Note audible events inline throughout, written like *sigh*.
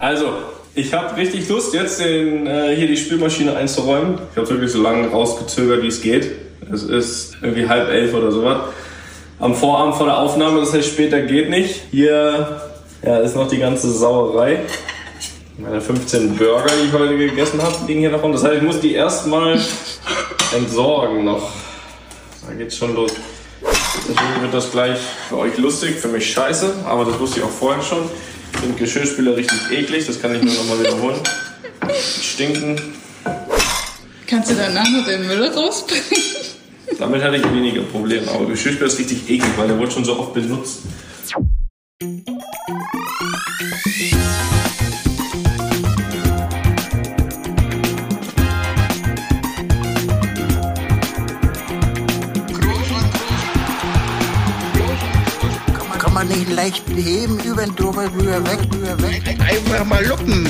Also, ich habe richtig Lust, jetzt den, äh, hier die Spülmaschine einzuräumen. Ich habe wirklich so lange rausgezögert, wie es geht. Es ist irgendwie halb elf oder sowas. Am Vorabend vor der Aufnahme, das heißt später geht nicht. Hier ja, ist noch die ganze Sauerei. Meine 15 Burger, die ich heute gegessen habe, liegen hier davon. Das heißt, ich muss die erstmal entsorgen noch. Da geht's schon los. Deswegen wird das gleich für euch lustig, für mich scheiße, aber das wusste ich auch vorher schon. Ich finde Geschirrspüler richtig eklig, das kann ich nur nochmal wiederholen. Stinken. Kannst du danach noch den Müll rausbringen? Damit hatte ich weniger Probleme, aber Geschirrspüler ist richtig eklig, weil der wurde schon so oft benutzt. Leicht heben, über den drüber, rüber, weg, rüber, weg. Einfach mal luppen.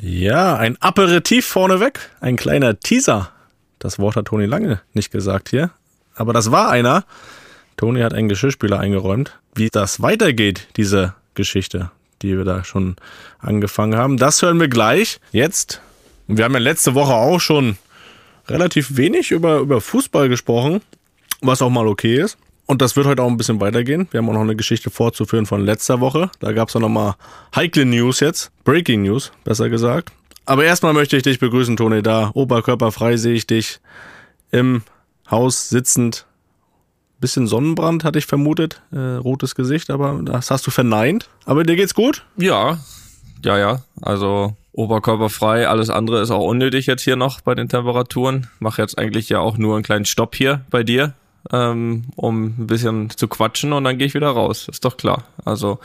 Ja, ein Aperitif vorneweg, ein kleiner Teaser. Das Wort hat Toni lange nicht gesagt hier, aber das war einer. Toni hat einen Geschirrspüler eingeräumt. Wie das weitergeht, diese Geschichte, die wir da schon angefangen haben, das hören wir gleich. Jetzt, wir haben ja letzte Woche auch schon relativ wenig über, über Fußball gesprochen, was auch mal okay ist. Und das wird heute auch ein bisschen weitergehen. Wir haben auch noch eine Geschichte vorzuführen von letzter Woche. Da gab es auch nochmal heikle News jetzt. Breaking News, besser gesagt. Aber erstmal möchte ich dich begrüßen, Toni. Da oberkörperfrei sehe ich dich im Haus sitzend. Bisschen Sonnenbrand hatte ich vermutet. Äh, rotes Gesicht, aber das hast du verneint. Aber dir geht's gut? Ja, ja, ja. Also oberkörperfrei, alles andere ist auch unnötig jetzt hier noch bei den Temperaturen. Mach jetzt eigentlich ja auch nur einen kleinen Stopp hier bei dir ähm, um ein bisschen zu quatschen und dann gehe ich wieder raus. Ist doch klar. Also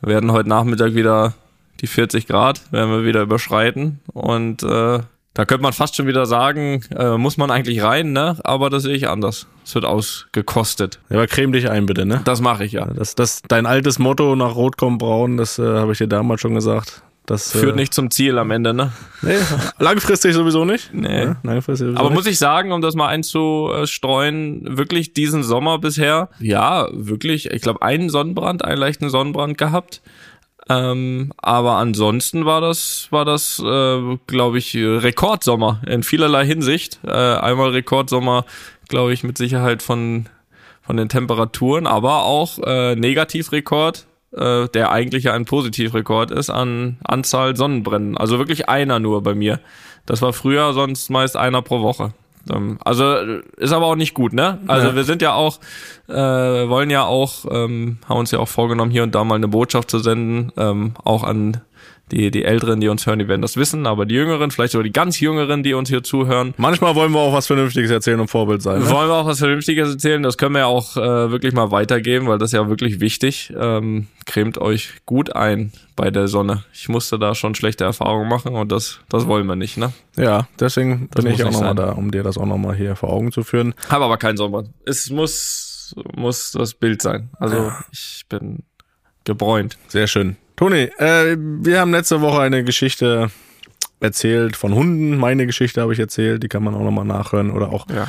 wir werden heute Nachmittag wieder die 40 Grad, werden wir wieder überschreiten und äh, da könnte man fast schon wieder sagen, äh, muss man eigentlich rein, ne? Aber das sehe ich anders. Es wird ausgekostet. Ja, aber creme dich ein, bitte, ne? Das mache ich ja. Das, das, dein altes Motto nach Rot kommt braun, das äh, habe ich dir damals schon gesagt. Das führt äh, nicht zum Ziel am Ende, ne? Nee, langfristig sowieso nicht. Nee. Ja, langfristig sowieso Aber nicht. muss ich sagen, um das mal einzustreuen, wirklich diesen Sommer bisher, ja, wirklich, ich glaube, einen Sonnenbrand, einen leichten Sonnenbrand gehabt. Ähm, aber ansonsten war das, war das, äh, glaube ich, Rekordsommer in vielerlei Hinsicht. Äh, einmal Rekordsommer, glaube ich, mit Sicherheit von, von den Temperaturen, aber auch äh, Negativrekord äh, der eigentlich ja ein Positivrekord ist an Anzahl Sonnenbrennen. Also wirklich einer nur bei mir. Das war früher sonst meist einer pro Woche. Ähm, also ist aber auch nicht gut, ne? Also ja. wir sind ja auch, äh, wollen ja auch, ähm, haben uns ja auch vorgenommen, hier und da mal eine Botschaft zu senden, ähm, auch an die, die Älteren, die uns hören, die werden das wissen, aber die Jüngeren, vielleicht sogar die ganz Jüngeren, die uns hier zuhören. Manchmal wollen wir auch was Vernünftiges erzählen und Vorbild sein. Ne? Wollen wir auch was Vernünftiges erzählen, das können wir ja auch äh, wirklich mal weitergeben, weil das ist ja wirklich wichtig. Ähm, cremt euch gut ein bei der Sonne. Ich musste da schon schlechte Erfahrungen machen und das, das wollen wir nicht, ne? Ja, deswegen das bin ich auch nochmal da, um dir das auch nochmal hier vor Augen zu führen. Habe aber keinen Sommer. Es muss, muss das Bild sein. Also ja. ich bin gebräunt. Sehr schön. Toni, äh, wir haben letzte Woche eine Geschichte erzählt von Hunden. Meine Geschichte habe ich erzählt, die kann man auch nochmal nachhören. Oder auch ja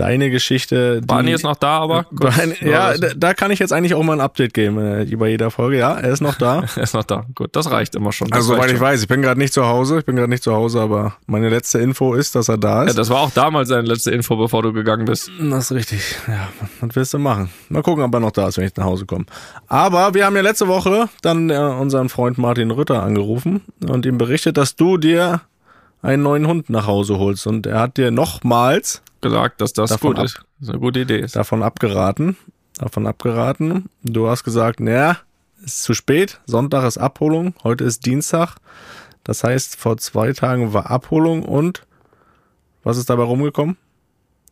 deine Geschichte. Barney ist noch da, aber. Barney, ja, da, da, kann ich jetzt eigentlich auch mal ein Update geben äh, bei jeder Folge. Ja, er ist noch da. *laughs* er ist noch da. Gut, das reicht immer schon. Das also, soweit ich weiß, ich bin gerade nicht zu Hause. Ich bin gerade nicht zu Hause, aber meine letzte Info ist, dass er da ist. Ja, das war auch damals seine letzte Info, bevor du gegangen bist. Das ist richtig. Ja, was willst du machen? Mal gucken, ob er noch da ist, wenn ich nach Hause komme. Aber wir haben ja letzte Woche dann äh, unseren Freund Martin Rütter angerufen und ihm berichtet, dass du dir einen neuen Hund nach Hause holst. Und er hat dir nochmals gesagt, dass das gut ist. Das ist eine gute Idee ist. Davon abgeraten. Davon abgeraten. Du hast gesagt, naja, ist zu spät. Sonntag ist Abholung. Heute ist Dienstag. Das heißt, vor zwei Tagen war Abholung und was ist dabei rumgekommen?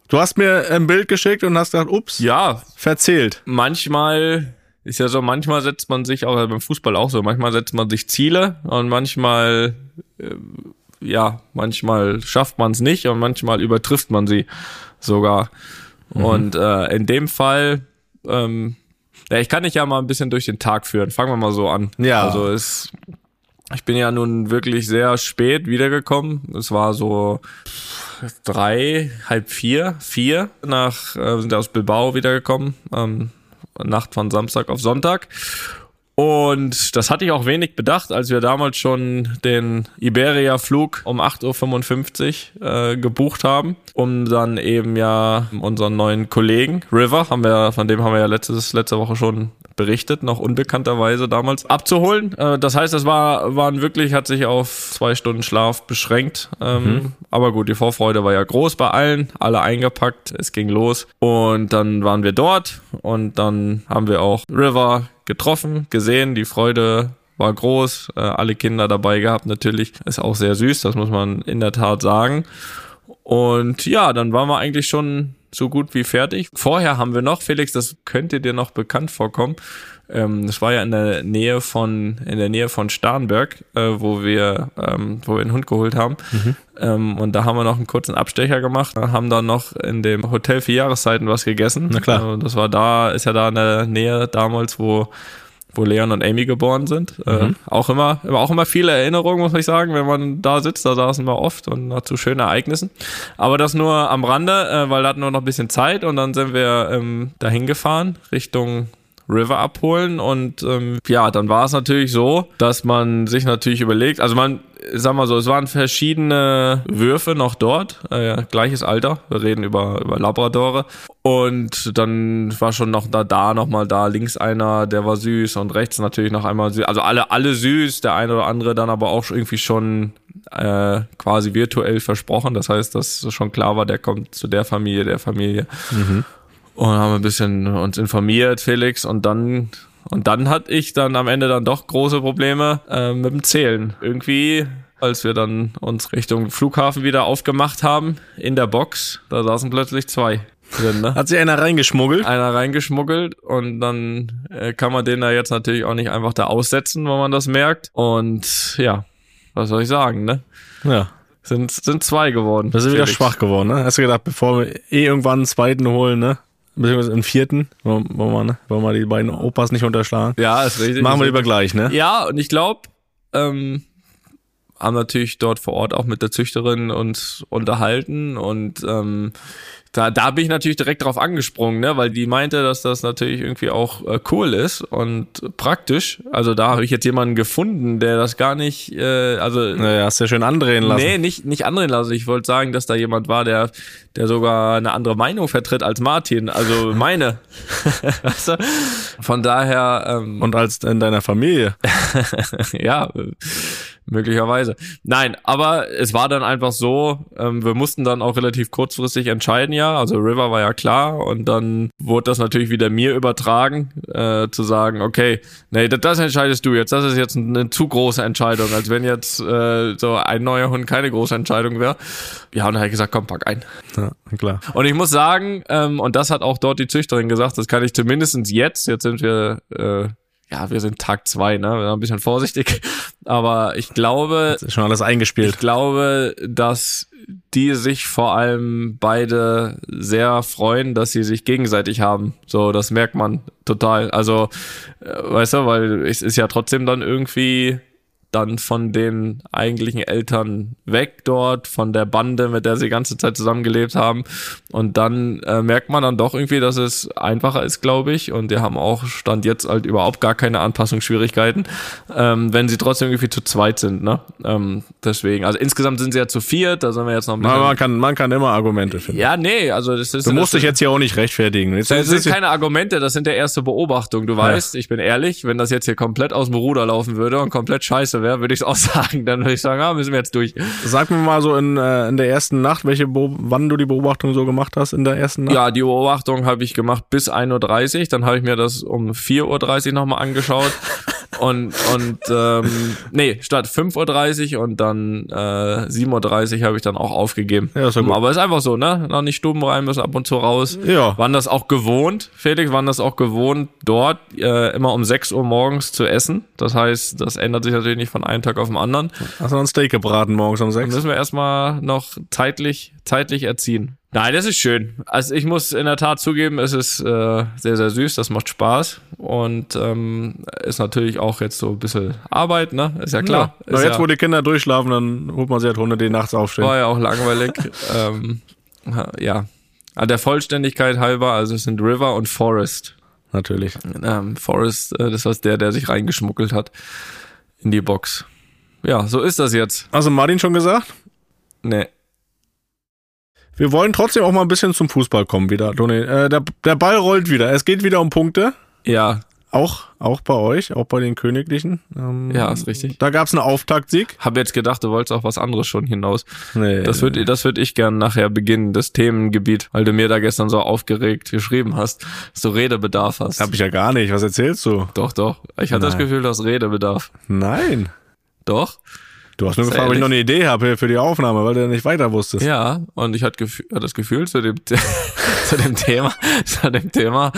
Du hast mir ein Bild geschickt und hast gesagt, ups, ja, verzählt. Manchmal ist ja so, manchmal setzt man sich, auch beim Fußball auch so, manchmal setzt man sich Ziele und manchmal äh, ja, manchmal schafft man es nicht und manchmal übertrifft man sie sogar. Mhm. Und äh, in dem Fall, ähm, ja, ich kann dich ja mal ein bisschen durch den Tag führen. Fangen wir mal so an. Ja. Also es, ich bin ja nun wirklich sehr spät wiedergekommen. Es war so drei, halb vier, vier nach, äh, sind aus Bilbao wiedergekommen, ähm, Nacht von Samstag auf Sonntag. Und das hatte ich auch wenig bedacht, als wir damals schon den Iberia-Flug um 8.55 Uhr äh, gebucht haben, um dann eben ja unseren neuen Kollegen, River, haben wir, von dem haben wir ja letztes, letzte Woche schon berichtet, noch unbekannterweise damals, abzuholen. Äh, das heißt, es war, waren wirklich, hat sich auf zwei Stunden Schlaf beschränkt. Ähm, mhm. Aber gut, die Vorfreude war ja groß bei allen, alle eingepackt, es ging los. Und dann waren wir dort und dann haben wir auch River getroffen, gesehen, die Freude war groß, äh, alle Kinder dabei gehabt natürlich, ist auch sehr süß, das muss man in der Tat sagen. Und ja, dann waren wir eigentlich schon so gut wie fertig. Vorher haben wir noch, Felix, das könnte dir noch bekannt vorkommen. Ähm, das war ja in der Nähe von in der Nähe von Starnberg, äh, wo wir ähm, wo wir einen Hund geholt haben. Mhm. Ähm, und da haben wir noch einen kurzen Abstecher gemacht, haben dann noch in dem Hotel vier Jahreszeiten was gegessen. Na klar. Äh, das war da, ist ja da in der Nähe damals, wo wo Leon und Amy geboren sind. Äh, mhm. Äh, auch immer, auch immer viele Erinnerungen, muss ich sagen, wenn man da sitzt, da saßen wir oft und zu schönen Ereignissen. Aber das nur am Rande, äh, weil da hatten wir noch ein bisschen Zeit und dann sind wir ähm, dahin gefahren, Richtung River abholen und ähm, ja, dann war es natürlich so, dass man sich natürlich überlegt, also man, sag mal so, es waren verschiedene Würfe noch dort, äh, gleiches Alter, wir reden über, über Labradore. Und dann war schon noch da, da nochmal da, links einer, der war süß. Und rechts natürlich noch einmal süß, also alle, alle süß, der eine oder andere dann aber auch irgendwie schon äh, quasi virtuell versprochen, das heißt, dass schon klar war, der kommt zu der Familie, der Familie. Mhm. Und haben ein bisschen uns informiert, Felix, und dann und dann hatte ich dann am Ende dann doch große Probleme äh, mit dem Zählen. Irgendwie, als wir dann uns Richtung Flughafen wieder aufgemacht haben, in der Box, da saßen plötzlich zwei. Drin, ne? Hat sich einer reingeschmuggelt? Einer reingeschmuggelt und dann äh, kann man den da jetzt natürlich auch nicht einfach da aussetzen, wenn man das merkt. Und ja, was soll ich sagen, ne? Ja. Sind, sind zwei geworden. Das ist wieder schwach geworden, ne? Hast du gedacht, bevor wir eh irgendwann einen zweiten holen, ne? Beziehungsweise im vierten, wollen wir, ne? wollen wir die beiden Opas nicht unterschlagen. Ja, ist richtig. Machen wir lieber gleich, ne? Ja, und ich glaube, ähm, haben natürlich dort vor Ort auch mit der Züchterin uns unterhalten und ähm, da, da bin ich natürlich direkt drauf angesprungen, ne, weil die meinte, dass das natürlich irgendwie auch äh, cool ist und praktisch. Also da habe ich jetzt jemanden gefunden, der das gar nicht, äh, also naja, hast du ja schön andrehen lassen. Nee, nicht nicht andrehen lassen. Ich wollte sagen, dass da jemand war, der der sogar eine andere Meinung vertritt als Martin, also meine. *laughs* weißt du? Von daher ähm, und als in deiner Familie. *laughs* ja, möglicherweise. Nein, aber es war dann einfach so, ähm, wir mussten dann auch relativ kurzfristig entscheiden, ja. Also River war ja klar und dann wurde das natürlich wieder mir übertragen, äh, zu sagen, okay, nee, das, das, entscheidest du jetzt. Das ist jetzt eine zu große Entscheidung, als wenn jetzt äh, so ein neuer Hund keine große Entscheidung wäre. Ja, und dann habe ich gesagt, komm, pack ein. Ja, klar. Und ich muss sagen, ähm, und das hat auch dort die Züchterin gesagt, das kann ich zumindestens jetzt, jetzt sind wir äh, ja, wir sind Tag zwei, ne? Wir sind ein bisschen vorsichtig. Aber ich glaube. Das ist schon alles eingespielt. Ich glaube, dass die sich vor allem beide sehr freuen, dass sie sich gegenseitig haben. So, das merkt man total. Also, äh, weißt du, weil es ist ja trotzdem dann irgendwie dann von den eigentlichen Eltern weg dort, von der Bande, mit der sie die ganze Zeit zusammengelebt haben. Und dann äh, merkt man dann doch irgendwie, dass es einfacher ist, glaube ich. Und die haben auch Stand jetzt halt überhaupt gar keine Anpassungsschwierigkeiten, ähm, wenn sie trotzdem irgendwie zu zweit sind. Ne? Ähm, deswegen, also insgesamt sind sie ja zu viert, da sind wir jetzt noch ein bisschen. Man kann, man kann immer Argumente finden. Ja, nee, also das ist. Du musst dich jetzt hier auch nicht rechtfertigen. Jetzt, das sind keine Argumente, das sind der erste Beobachtung. Du weißt, ja. ich bin ehrlich, wenn das jetzt hier komplett aus dem Ruder laufen würde und komplett scheiße scheiße wäre, würde ich es auch *laughs* sagen. Dann würde ich sagen, ah, müssen wir jetzt durch. Sag mir mal so in, äh, in der ersten Nacht, welche Be wann du die Beobachtung so gemacht hast in der ersten Nacht? Ja, die Beobachtung habe ich gemacht bis 1.30 Uhr. Dann habe ich mir das um 4.30 Uhr nochmal angeschaut. *laughs* und und ähm, nee, statt 5.30 Uhr und dann äh, 7.30 Uhr habe ich dann auch aufgegeben. Ja, ist ja gut. Aber ist einfach so, ne? Noch nicht Stuben rein müssen, ab und zu raus. Ja. Waren das auch gewohnt, Felix, waren das auch gewohnt, dort äh, immer um 6 Uhr morgens zu essen. Das heißt, das ändert sich natürlich nicht von einem Tag auf den anderen. Hast du ein Steak gebraten morgens um 6? Dann müssen wir erstmal noch zeitlich, zeitlich erziehen. Nein, das ist schön. Also ich muss in der Tat zugeben, es ist äh, sehr, sehr süß, das macht Spaß und ähm, ist natürlich auch jetzt so ein bisschen Arbeit, ne? Ist ja klar. Ja. Na, jetzt, ja, wo die Kinder durchschlafen, dann holt man sie halt Hunde, die nachts aufstehen. War ja auch langweilig. *laughs* ähm, ja. An der Vollständigkeit halber, also es sind River und Forest. natürlich. Ähm, Forrest, äh, das war der, der sich reingeschmuggelt hat in die Box. Ja, so ist das jetzt. Also Martin schon gesagt? Nee. Wir wollen trotzdem auch mal ein bisschen zum Fußball kommen wieder, Toni. Äh, der, der Ball rollt wieder. Es geht wieder um Punkte. Ja, Auch, auch bei euch, auch bei den Königlichen. Ähm, ja, ist richtig. Da gab's einen Auftaktsieg. Hab jetzt gedacht, du wolltest auf was anderes schon hinaus. Nee, Das würde das würd ich gern nachher beginnen, das Themengebiet, weil du mir da gestern so aufgeregt geschrieben hast, dass du Redebedarf hast. hab ich ja gar nicht. Was erzählst du? doch, doch. Ich hatte das Nein. Gefühl, du hast Redebedarf. Nein. Doch? Du hast nur gefragt, ob ich noch eine Idee habe für die Aufnahme, weil du nicht weiter wusstest. Ja, und ich hatte das Gefühl zu dem, *laughs* zu dem Thema, zu dem Thema,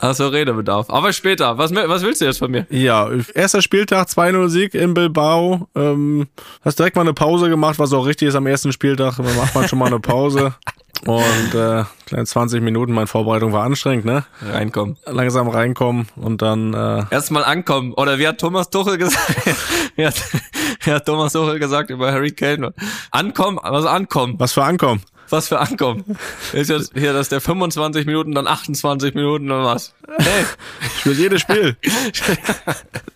hast du Redebedarf. Aber später, was, was willst du jetzt von mir? Ja, erster Spieltag, 2-0 Sieg in Bilbao. Ähm, hast direkt mal eine Pause gemacht, was auch richtig ist am ersten Spieltag. Da macht man schon mal eine Pause. *laughs* Und äh, kleine 20 Minuten, meine Vorbereitung war anstrengend, ne? Reinkommen. Langsam reinkommen und dann äh, Erstmal ankommen. Oder wie hat Thomas Tuchel gesagt? *laughs* wie, hat, wie hat Thomas Tuchel gesagt über Harry Kane? Ankommen, also ankommen. was für Ankommen. Was für ankommen? Ist jetzt hier, dass der 25 Minuten, dann 28 Minuten und was? Hey. Ich will jedes Spiel. *laughs*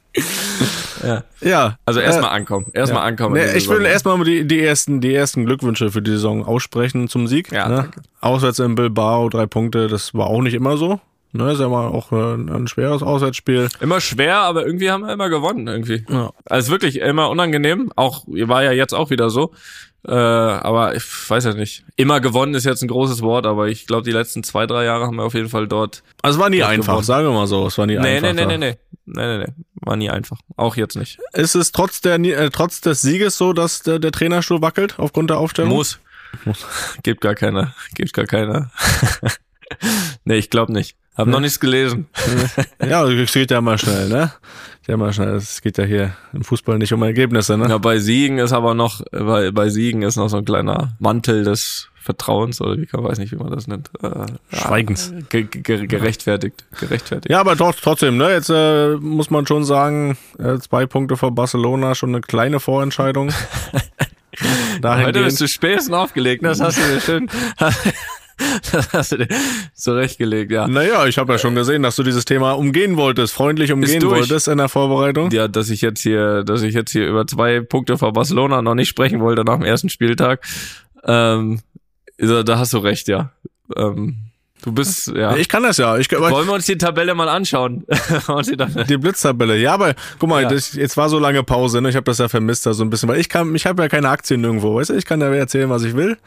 Ja. ja. Also erstmal äh, ankommen. Erstmal ankommen. in Nee, ich will erstmal mal die, die, ersten, die ersten Glückwünsche für die Saison aussprechen zum Sieg. Ja, ne? Auswärts in Bilbao, drei Punkte, das war auch nicht immer so. Ne, ist ja mal auch äh, ein schweres Auswärtsspiel. Immer schwer, aber irgendwie haben wir immer gewonnen, irgendwie. Ja. Also wirklich immer unangenehm. Auch, war ja jetzt auch wieder so. Äh, aber ich weiß ja nicht. Immer gewonnen ist jetzt ein großes Wort, aber ich glaube, die letzten zwei, drei Jahre haben wir auf jeden Fall dort. Also es war nie Ja, einfach, gewonnen. sagen wir mal so. Es war nie Nee, einfach. nee, nee, da. nee, nee. Nee, nee, nee. War nie einfach. Auch jetzt nicht. Ist es trotz, der, äh, trotz des Sieges so, dass der, der Trainerstuhl wackelt aufgrund der Aufstellung? Muss. *laughs* Gibt gar keine. Gibt gar keine. *laughs* nee, ich glaube nicht. Hab noch nichts gelesen. *laughs* Ja, es geht ja mal schnell, ne? Ja, mal schnell. Es geht ja hier im Fußball nicht um Ergebnisse, ne? Ja, bei Siegen ist aber noch, bei, bei Siegen ist noch so ein kleiner Mantel des Vertrauens oder wie kann, weiß nicht, wie man das nennt. Äh, Schweigens. Ge ge gerechtfertigt. Gerechtfertigt. Ja, aber doch, trotzdem, ne? Jetzt äh, muss man schon sagen, äh, zwei Punkte vor Barcelona, schon eine kleine Vorentscheidung. *laughs* Heute bist du spätestens aufgelegt, ne? das hast du dir schön, *laughs* das hast du dir zurechtgelegt, ja. Naja, ich habe ja schon gesehen, dass du dieses Thema umgehen wolltest, freundlich umgehen wolltest in der Vorbereitung. Ja, dass ich jetzt hier, dass ich jetzt hier über zwei Punkte vor Barcelona noch nicht sprechen wollte nach dem ersten Spieltag. Ähm, da da hast du recht, ja. Ähm, du bist, ja. Ich kann das ja. Ich, Wollen wir uns die Tabelle mal anschauen? *laughs* Die Tabelle- die Blitztabelle. Ja, aber guck mal, Ja. das, jetzt war so lange Pause, ne? Ich habe das ja vermisst da so ein bisschen, weil ich kann, ich habe ja keine Aktien nirgendwo, weißt du? Ich kann ja erzählen, was ich will.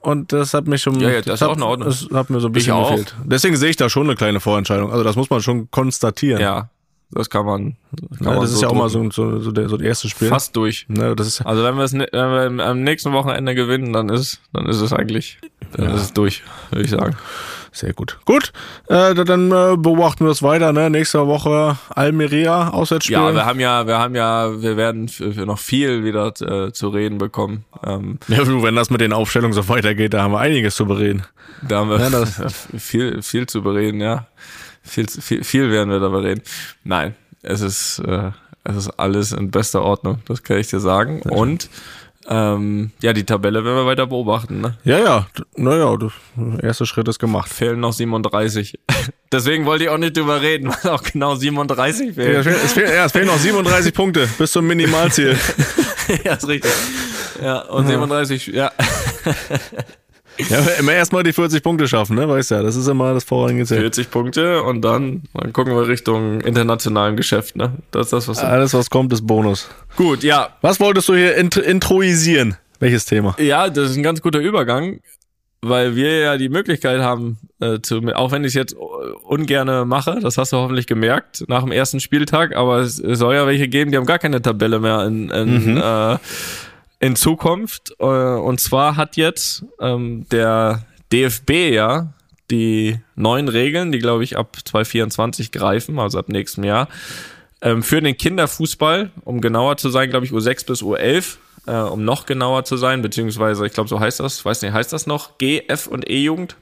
Und das hat mich schon, Ja, ja, das ist hat, auch in Ordnung. Das hat mir so ein bisschen gefehlt. Deswegen sehe ich da schon eine kleine Vorentscheidung. Also das muss man schon konstatieren. ja, das kann man. Kann Ja, man das ist so ja auch mal so, so, so, der, so das erste Spiel. fast durch. Ne, das ist, Also wenn wir es ne- wenn wir am nächsten Wochenende gewinnen, dann ist dann ist es eigentlich dann ist es durch, würde ich sagen. Sehr gut. Gut, äh, da- dann äh, beobachten wir das weiter. Ne? Nächste Woche Almeria, Auswärtsspiel. Ja, wir haben ja, wir haben ja, wir werden noch viel wieder äh, zu reden bekommen. Ähm, ja, wenn das mit den Aufstellungen so weitergeht, da haben wir einiges zu bereden. da haben wir Ja, das- *laughs* viel, viel zu bereden, ja. Viel, viel, viel werden wir darüber reden. Nein, es ist, äh, es ist alles in bester Ordnung, das kann ich dir sagen. Und ähm, ja, die Tabelle werden wir weiter beobachten. Ne? Ja, ja, naja, der erste Schritt ist gemacht. Fehlen noch 37. *laughs* Deswegen wollte ich auch nicht drüber reden, weil auch genau 37 Ja, fehlen. es, fehlen, es, fehlen, ja, es fehlen noch 37 Punkte bis zum Minimalziel. *laughs* ja, ist richtig. Ja, und 37, ja. Ja, immer erstmal die 40 Punkte schaffen, ne? Weißt ja, das ist immer das vorrangige Ziel. 40 Punkte und dann, dann gucken wir Richtung internationalen Geschäft, ne? Das ist das, was. Alles, was kommt, ist Bonus. Gut, ja. Was wolltest du hier int introisieren? Welches Thema? Ja, das ist ein ganz guter Übergang, weil wir ja die Möglichkeit haben, äh, zu, auch wenn ich es jetzt ungerne mache, das hast du hoffentlich gemerkt nach dem ersten Spieltag, aber es, soll ja welche geben, die haben gar keine Tabelle mehr in, in, äh, in Zukunft. Äh, und zwar hat jetzt ähm, der DFB ja die neuen Regeln, die glaube ich ab 2024 greifen, also ab nächstem Jahr, ähm, für den Kinderfußball, um genauer zu sein, glaube ich U6 bis U11, äh, um noch genauer zu sein, beziehungsweise ich glaube, so heißt das, weiß nicht, heißt das noch G, F und E-Jugend?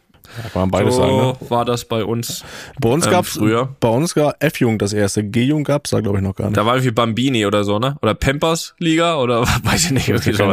Kann man beides so sagen, ne? war das bei uns. Bei uns ähm, gab's früher. Bei uns war F-Jugend das erste. G-Jugend gab's da, glaube ich, noch gar nicht. Da war irgendwie Bambini oder so, ne? Oder Pampers Liga oder *laughs* weiß ich nicht. Irgendwie so.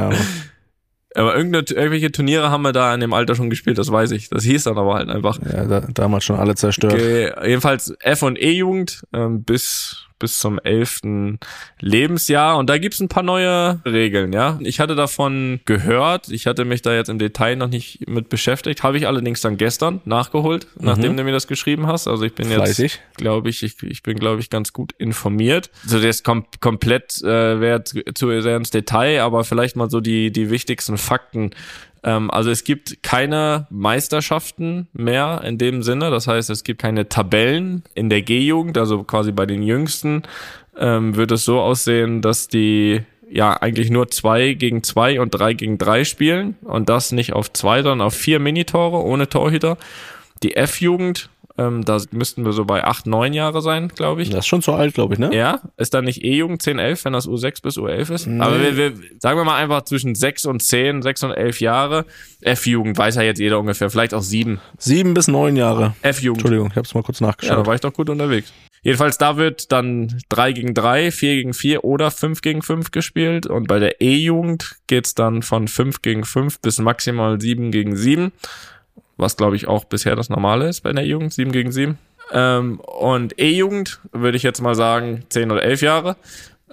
Aber irgendwelche Turniere haben wir da in dem Alter schon gespielt, das weiß ich. Das hieß dann aber halt einfach. Ja, da, damals schon alle zerstört. Okay, jedenfalls F- und E-Jugend ähm, bis bis zum elften Lebensjahr. Und da gibt's ein paar neue Regeln, ja. Ich hatte davon gehört, ich hatte mich da jetzt im Detail noch nicht mit beschäftigt, habe ich allerdings dann gestern nachgeholt, nachdem du mir das geschrieben hast. Also ich bin Fleißig. jetzt, glaube ich, ich, ich bin, glaube ich, ganz gut informiert. Also das kom komplett äh, wäre zu, zu sehr ins Detail, aber vielleicht mal so die, die wichtigsten Fakten ähm, also es gibt keine Meisterschaften mehr in dem Sinne. Das heißt, es gibt keine Tabellen in der G-Jugend, also quasi bei den Jüngsten ähm, wird es so aussehen, dass die ja eigentlich nur zwei gegen zwei und drei gegen drei spielen und das nicht auf zwei, sondern auf vier Minitore ohne Torhüter. Die F-Jugend ähm, da müssten wir so bei acht, neun Jahre sein, glaube ich. Das ist schon zu alt, glaube ich, ne? Ja, ist dann nicht E-Jugend 10, 11, wenn das U6 bis U11 ist. Nee. Aber wir, wir, sagen wir mal einfach zwischen 6 und 10, 6 und 11 Jahre. F-Jugend weiß ja jetzt jeder ungefähr, vielleicht auch 7. Sieben bis neun Jahre. F-Jugend. Entschuldigung, ich habe es mal kurz Ja, nachgeschaut. da war ich doch gut unterwegs. Jedenfalls, da wird dann 3 gegen 3, 4 gegen 4 oder 5 gegen 5 gespielt. Und bei der E-Jugend geht's dann von 5 gegen 5 bis maximal 7 gegen 7. Was, glaube ich, auch bisher das Normale ist bei der Jugend, 7 gegen 7. Ähm, und E-Jugend würde ich jetzt mal sagen 10 oder 11 Jahre.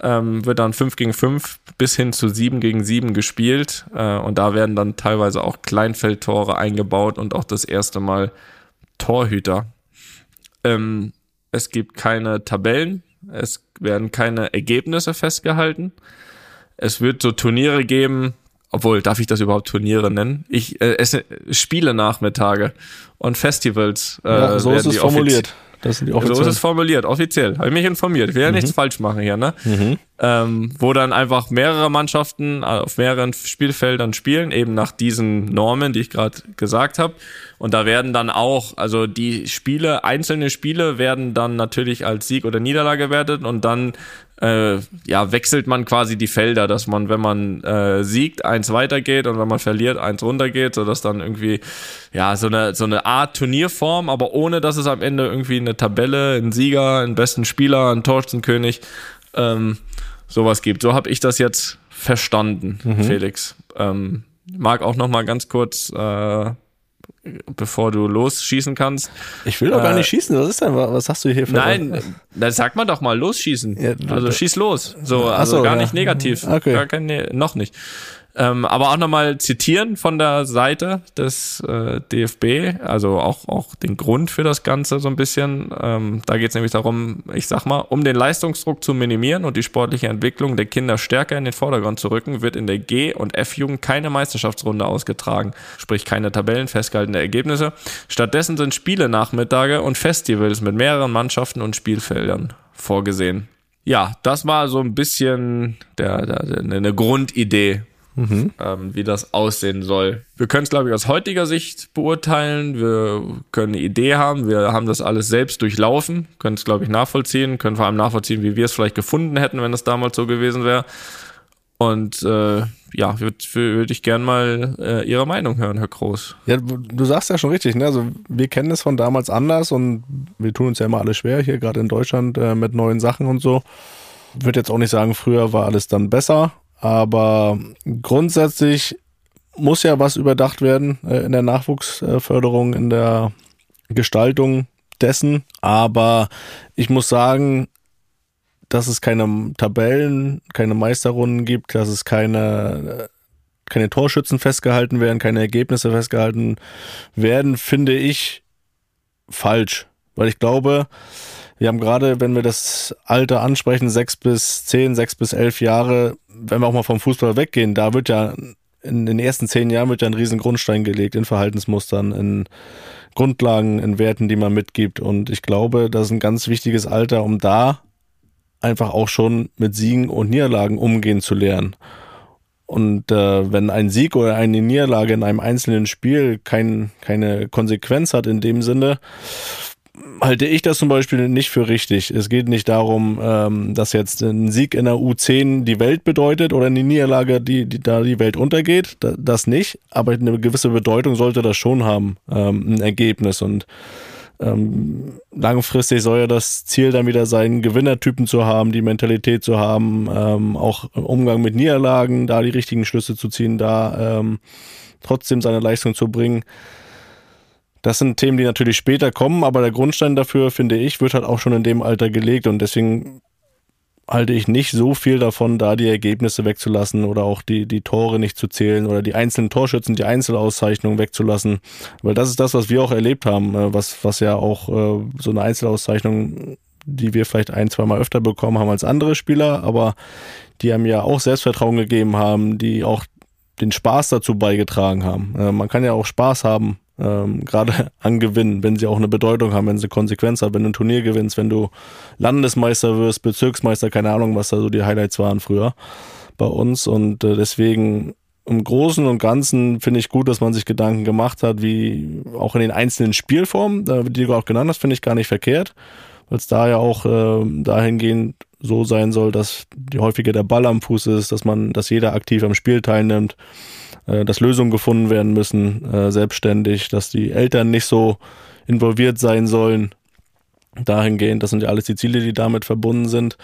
Ähm, wird dann 5 gegen 5 bis hin zu 7 gegen 7 gespielt. Äh, und da werden dann teilweise auch Kleinfeldtore eingebaut und auch das erste Mal Torhüter. Ähm, es gibt keine Tabellen, es werden keine Ergebnisse festgehalten. Es wird so Turniere geben, obwohl, darf ich das überhaupt Turniere nennen? Ich äh, es sind Spiele-Nachmittage und Festivals. Äh, ja, so ist es formuliert. Das sind die so ist offiziellen. es formuliert, offiziell. Habe ich mich informiert. Ich will ja nichts falsch machen hier, ne? Ähm, wo dann einfach mehrere Mannschaften auf mehreren Spielfeldern spielen, eben nach diesen Normen, die ich gerade gesagt habe. Und da werden dann auch, also die Spiele, einzelne Spiele werden dann natürlich als Sieg oder Niederlage gewertet und dann äh, ja, wechselt man quasi die Felder, dass man, wenn man äh, siegt, eins weitergeht und wenn man verliert, eins runtergeht, sodass dann irgendwie, ja, so eine, so eine Art Turnierform, aber ohne, dass es am Ende irgendwie eine Tabelle, einen Sieger, einen besten Spieler, einen Torschützenkönig, ähm, sowas gibt. So habe ich das jetzt verstanden, Felix. Ähm, mag auch noch mal ganz kurz, äh, bevor du losschießen kannst. Ich will doch gar Äh, nicht schießen. Was ist denn? Was hast du hier für Nein, dann sag mal doch mal losschießen. Ja, also schieß los. So, also so, gar ja. nicht negativ. Okay. Gar kein, nee, noch nicht. Ähm, aber auch nochmal zitieren von der Seite des äh, DFB, also auch, auch den Grund für das Ganze so ein bisschen. Ähm, da geht es nämlich darum, ich sag mal, um den Leistungsdruck zu minimieren und die sportliche Entwicklung der Kinder stärker in den Vordergrund zu rücken, wird in der G- und F-Jugend keine Meisterschaftsrunde ausgetragen, sprich keine Tabellen, festgehaltene Ergebnisse. Stattdessen sind Spiele, Nachmittage und Festivals mit mehreren Mannschaften und Spielfeldern vorgesehen. Ja, das war so ein bisschen der, der, der, eine Grundidee ähm, wie das aussehen soll. Wir können es, glaube ich, aus heutiger Sicht beurteilen. Wir können eine Idee haben. Wir haben das alles selbst durchlaufen, können es, glaube ich, nachvollziehen, können vor allem nachvollziehen, wie wir es vielleicht gefunden hätten, wenn es damals so gewesen wäre. Und äh, ja, würde würd ich gern mal äh, Ihre Meinung hören, Herr Groß. Ja, du sagst ja schon richtig, ne? Also wir kennen es von damals anders und wir tun uns ja immer alle schwer hier, gerade in Deutschland, äh, mit neuen Sachen und so. Würde jetzt auch nicht sagen, früher war alles dann besser, aber grundsätzlich muss ja was überdacht werden äh, in der Nachwuchsförderung, in der Gestaltung dessen. Aber ich muss sagen, dass es keine Tabellen, keine Meisterrunden gibt, dass es keine keine Torschützen festgehalten werden, keine Ergebnisse festgehalten werden, finde ich falsch. Weil ich glaube, wir haben gerade, wenn wir das Alter ansprechen, sechs bis zehn, sechs bis elf Jahre, wenn wir auch mal vom Fußball weggehen, da wird ja in den ersten zehn Jahren wird ja ein riesen Grundstein gelegt in Verhaltensmustern, in Grundlagen, in Werten, die man mitgibt. Und ich glaube, das ist ein ganz wichtiges Alter, um da einfach auch schon mit Siegen und Niederlagen umgehen zu lernen. Und äh, wenn ein Sieg oder eine Niederlage in einem einzelnen Spiel kein, keine Konsequenz hat in dem Sinne, halte ich das zum Beispiel nicht für richtig. Es geht nicht darum, ähm, dass jetzt ein Sieg in der U10 die Welt bedeutet oder eine Niederlage, die, die da die Welt untergeht. Da, das nicht. Aber eine gewisse Bedeutung sollte das schon haben, ähm, ein Ergebnis. Und Ähm, langfristig soll ja das Ziel dann wieder sein, Gewinnertypen zu haben, die Mentalität zu haben, ähm, auch im Umgang mit Niederlagen, da die richtigen Schlüsse zu ziehen, da ähm, trotzdem seine Leistung zu bringen. Das sind Themen, die natürlich später kommen, aber der Grundstein dafür, finde ich, wird halt auch schon in dem Alter gelegt und deswegen halte ich nicht so viel davon, da die Ergebnisse wegzulassen oder auch die, die Tore nicht zu zählen oder die einzelnen Torschützen, die Einzelauszeichnungen wegzulassen. Weil das ist das, was wir auch erlebt haben, äh, was, was ja auch äh, so eine Einzelauszeichnung, die wir vielleicht ein, zwei Mal öfter bekommen haben als andere Spieler, aber die einem ja auch Selbstvertrauen gegeben haben, die auch den Spaß dazu beigetragen haben. Äh, man kann ja auch Spaß haben ähm, gerade *laughs* an Gewinnen, wenn sie auch eine Bedeutung haben, wenn sie Konsequenz haben, wenn du ein Turnier gewinnst, wenn du Landesmeister wirst, Bezirksmeister, keine Ahnung, was da so die Highlights waren früher bei uns. Und äh, deswegen im Großen und Ganzen finde ich gut, dass man sich Gedanken gemacht hat, wie auch in den einzelnen Spielformen, die du auch genannt hast, finde ich gar nicht verkehrt, weil es da ja auch äh, dahingehend so sein soll, dass die häufiger der Ball am Fuß ist, dass man, dass jeder aktiv am Spiel teilnimmt äh, dass Lösungen gefunden werden müssen, äh, selbstständig, dass die Eltern nicht so involviert sein sollen. Dahingehend, das sind ja alles die Ziele, die damit verbunden sind.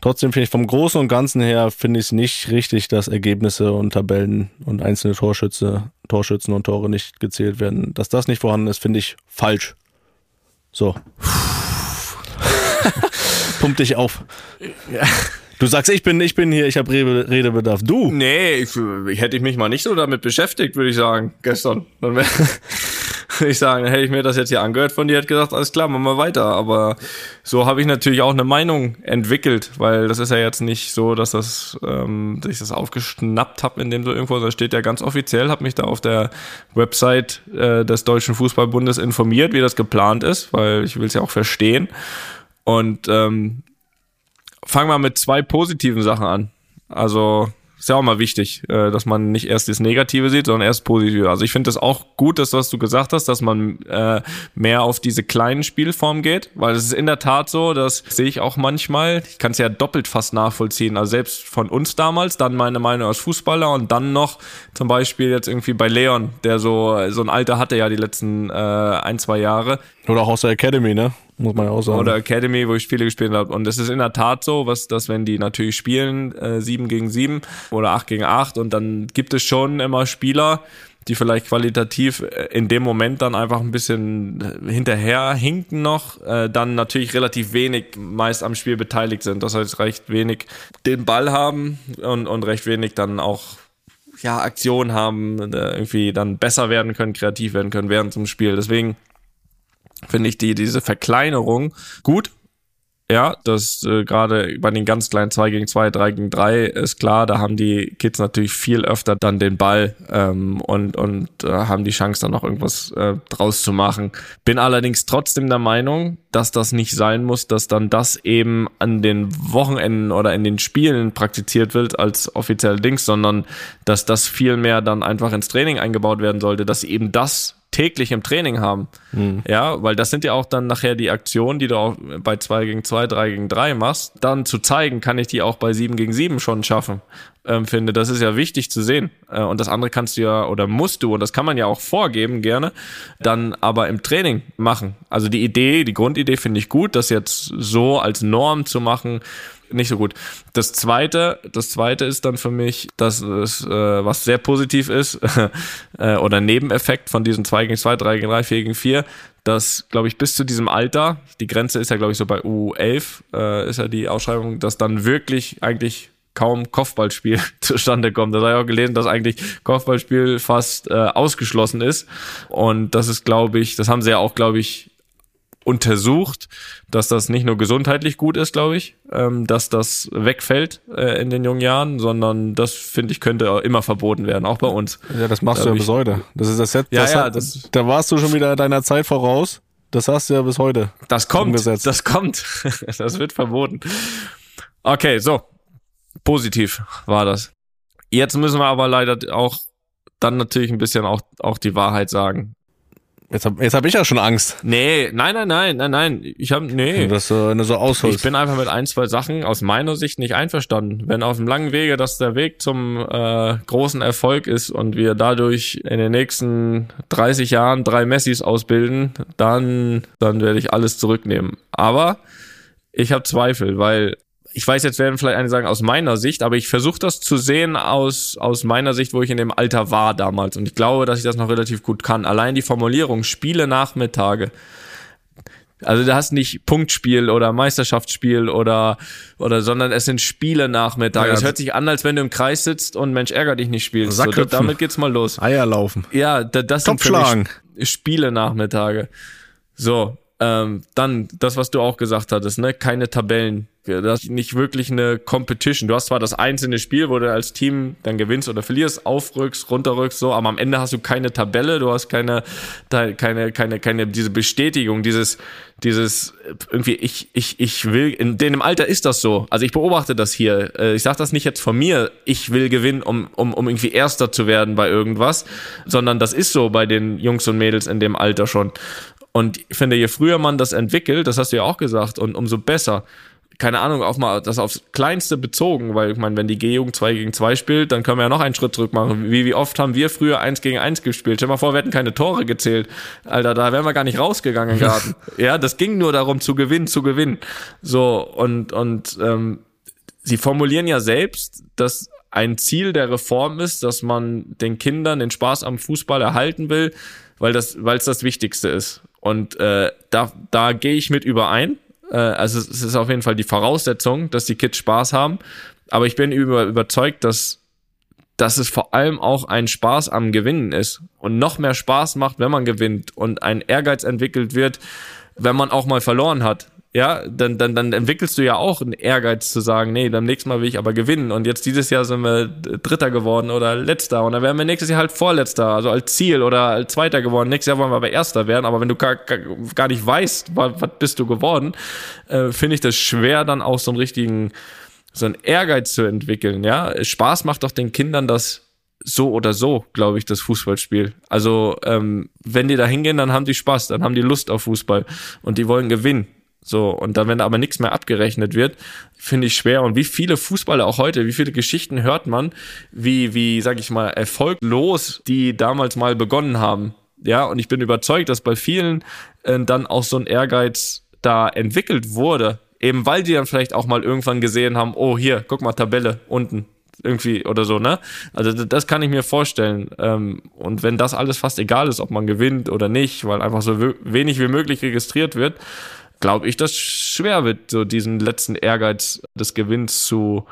Trotzdem finde ich vom Großen und Ganzen her finde ich es nicht richtig, dass Ergebnisse und Tabellen und einzelne Torschütze, Torschützen und Tore nicht gezählt werden. Dass das nicht vorhanden ist, finde ich falsch. So. *laughs* Pump dich auf. Ja. Du sagst, ich bin, ich bin hier, ich habe Redebedarf. Du? Nee, ich, ich hätte ich mich mal nicht so damit beschäftigt, würde ich sagen, gestern. Dann wäre *laughs* ich sagen, hätte ich mir das jetzt hier angehört von dir, hätte gesagt, alles klar, machen wir weiter. Aber so habe ich natürlich auch eine Meinung entwickelt, weil das ist ja jetzt nicht so, dass das, ähm, dass ich das aufgeschnappt habe, in dem so irgendwo, da steht ja ganz offiziell, habe mich da auf der Website äh, des Deutschen Fußballbundes informiert, wie das geplant ist, weil ich will es ja auch verstehen. Und ähm, fangen wir mit zwei positiven Sachen an. Also ist ja auch mal wichtig, äh, dass man nicht erst das Negative sieht, sondern erst Positive. Also ich finde das auch gut, dass was du gesagt hast, dass man äh, mehr auf diese kleinen Spielformen geht, weil es ist in der Tat so, das sehe ich auch manchmal. Ich kann es ja doppelt fast nachvollziehen. Also selbst von uns damals, dann meine Meinung als Fußballer und dann noch zum Beispiel jetzt irgendwie bei Leon, der so so ein Alter hatte ja die letzten äh, ein zwei Jahre. Oder auch aus der Academy, ne? Muss man ja auch sagen. Oder Academy, wo ich Spiele gespielt habe. Und es ist in der Tat so, was, dass wenn die natürlich spielen, äh, 7 gegen 7 oder 8 gegen 8 und dann gibt es schon immer Spieler, die vielleicht qualitativ äh, in dem Moment dann einfach ein bisschen äh, hinterher hinken noch, äh, dann natürlich relativ wenig meist am Spiel beteiligt sind. Das heißt, recht wenig den Ball haben und, und recht wenig dann auch ja, Aktion haben, äh, irgendwie dann besser werden können, kreativ werden können während zum Spiel. Deswegen finde ich die diese Verkleinerung gut. Ja, das äh, gerade bei den ganz kleinen 2 gegen 2, 3 gegen 3 ist klar, da haben die Kids natürlich viel öfter dann den Ball ähm, und, und äh, haben die Chance dann noch irgendwas äh, draus zu machen. Bin allerdings trotzdem der Meinung, dass das nicht sein muss, dass dann das eben an den Wochenenden oder in den Spielen praktiziert wird als offiziell Dings, sondern dass das viel mehr dann einfach ins Training eingebaut werden sollte, dass eben das täglich im Training haben. Mhm. Ja, weil das sind ja auch dann nachher die Aktionen, die du auch bei 2 gegen 2, 3 gegen 3 machst. Dann zu zeigen, kann ich die auch bei 7 gegen 7 schon schaffen. Ähm, finde, das ist ja wichtig zu sehen. Äh, und das andere kannst du ja oder musst du, und das kann man ja auch vorgeben gerne, dann aber im Training machen. Also die Idee, die Grundidee finde ich gut, das jetzt so als Norm zu machen, nicht so gut. Das zweite, das zweite ist dann für mich, dass es, äh, was sehr positiv ist, *laughs* äh, oder Nebeneffekt von diesen 2 gegen 2, 3 gegen 3, 4 gegen 4, dass, glaube ich, bis zu diesem Alter, die Grenze ist ja, glaube ich, so bei U11, äh, ist ja die Ausschreibung, dass dann wirklich eigentlich kaum Kopfballspiel *laughs* zustande kommt. Da habe ich auch gelesen, dass eigentlich Kopfballspiel fast äh, ausgeschlossen ist. Und das ist, glaube ich, das haben sie ja auch, glaube ich, untersucht, dass das nicht nur gesundheitlich gut ist, glaube ich, ähm, dass das wegfällt äh, in den jungen Jahren, sondern das, finde ich, könnte immer verboten werden, auch bei uns. Ja, das machst da du ja bis heute. Das ist das Set. Ja, das ja, hat, das, da warst du schon wieder deiner Zeit voraus. Das hast du ja bis heute. Das kommt. Umgesetzt. Das kommt. *laughs* das wird verboten. Okay, so. Positiv war das. Jetzt müssen wir aber leider auch dann natürlich ein bisschen auch, auch die Wahrheit sagen Jetzt habe jetzt hab ich ja schon Angst, Nee, nein, nein, nein, nein, nein. Ich habe nee. dass du, wenn du so Ich ausholst. bin einfach mit ein, zwei Sachen aus meiner Sicht nicht einverstanden. Wenn auf dem langen Wege das der Weg zum äh, großen Erfolg ist und wir dadurch in den nächsten 30 Jahren drei Messis ausbilden, dann, dann werde ich alles zurücknehmen. Aber ich habe Zweifel, weil ich weiß, jetzt werden vielleicht einige sagen, aus meiner Sicht, aber ich versuche das zu sehen aus, aus meiner Sicht, wo ich in dem Alter war damals. Und ich glaube, dass ich das noch relativ gut kann. Allein die Formulierung, Spiele Nachmittage. Also du hast nicht Punktspiel oder Meisterschaftsspiel oder oder sondern es sind Spiele Nachmittage. Ja, Es hört sich an, als wenn du im Kreis sitzt und Mensch ärger dich nicht spielst. So, da- damit geht's mal los. Eier laufen. Ja, da, das sind für Topfschlagen. mich Spiele Nachmittage. So, ähm, dann das, was du auch gesagt hattest, ne? Keine Tabellen. Das ist nicht wirklich eine Competition. Du hast zwar das einzelne Spiel, wo du als Team dann gewinnst oder verlierst, aufrückst, runterrückst, so, aber am Ende hast du keine Tabelle, du hast keine, keine, keine, keine, diese Bestätigung, dieses, dieses, irgendwie, ich, ich, ich will, in dem Alter ist das so. Also ich beobachte das hier. Äh, Ich sage das nicht jetzt von mir, ich will gewinnen, um, um, um irgendwie Erster zu werden bei irgendwas, sondern das ist so bei den Jungs und Mädels in dem Alter schon. Und ich finde, je früher man das entwickelt, das hast du ja auch gesagt, und umso besser. Keine Ahnung, auch mal das aufs Kleinste bezogen, weil ich meine, wenn die G-Jugend 2 gegen 2 spielt, dann können wir ja noch einen Schritt zurück machen. Wie, wie oft haben wir früher 1 gegen 1 gespielt? Stell mal vor, wir hätten keine Tore gezählt. Alter, da wären wir gar nicht rausgegangen *laughs* gerade. ja, das ging nur darum, zu gewinnen, zu gewinnen. So, und, und ähm, sie formulieren ja selbst, dass ein Ziel der Reform ist, dass man den Kindern den Spaß am Fußball erhalten will, weil das, weil es das Wichtigste ist. Und äh, da, da gehe ich mit überein. Äh, also es ist auf jeden Fall die Voraussetzung, dass die Kids Spaß haben. Aber ich bin über, überzeugt, dass dass es vor allem auch ein Spaß am Gewinnen ist und noch mehr Spaß macht, wenn man gewinnt und ein Ehrgeiz entwickelt wird, wenn man auch mal verloren hat. Ja, dann, dann, dann entwickelst du ja auch einen Ehrgeiz zu sagen, nee, beim nächsten Mal will ich aber gewinnen. Und jetzt dieses Jahr sind wir Dritter geworden oder Letzter. Und dann werden wir nächstes Jahr halt Vorletzter, also als Ziel oder als Zweiter geworden. Nächstes Jahr wollen wir aber Erster werden. Aber wenn du gar, gar, nicht weißt, was, was bist du geworden, äh, finde ich das schwer, dann auch so einen richtigen, so einen Ehrgeiz zu entwickeln, ja. Spaß macht doch den Kindern das so oder so, glaube ich, das Fußballspiel. Also, ähm, wenn die da hingehen, dann haben die Spaß, dann haben die Lust auf Fußball und die wollen gewinnen. So, und dann, wenn aber nichts mehr abgerechnet wird, finde ich schwer. Und wie viele Fußballer auch heute, wie viele Geschichten hört man, wie, wie, sag ich mal, erfolglos die damals mal begonnen haben. Ja, und ich bin überzeugt, dass bei vielen äh, dann auch so ein Ehrgeiz da entwickelt wurde, eben weil die dann vielleicht auch mal irgendwann gesehen haben, oh hier, guck mal, Tabelle unten irgendwie oder so, ne? Also das kann ich mir vorstellen. Ähm, und wenn das alles fast egal ist, ob man gewinnt oder nicht, weil einfach so we- wenig wie möglich registriert wird, glaube ich, dass schwer wird, so diesen letzten Ehrgeiz des Gewinns zu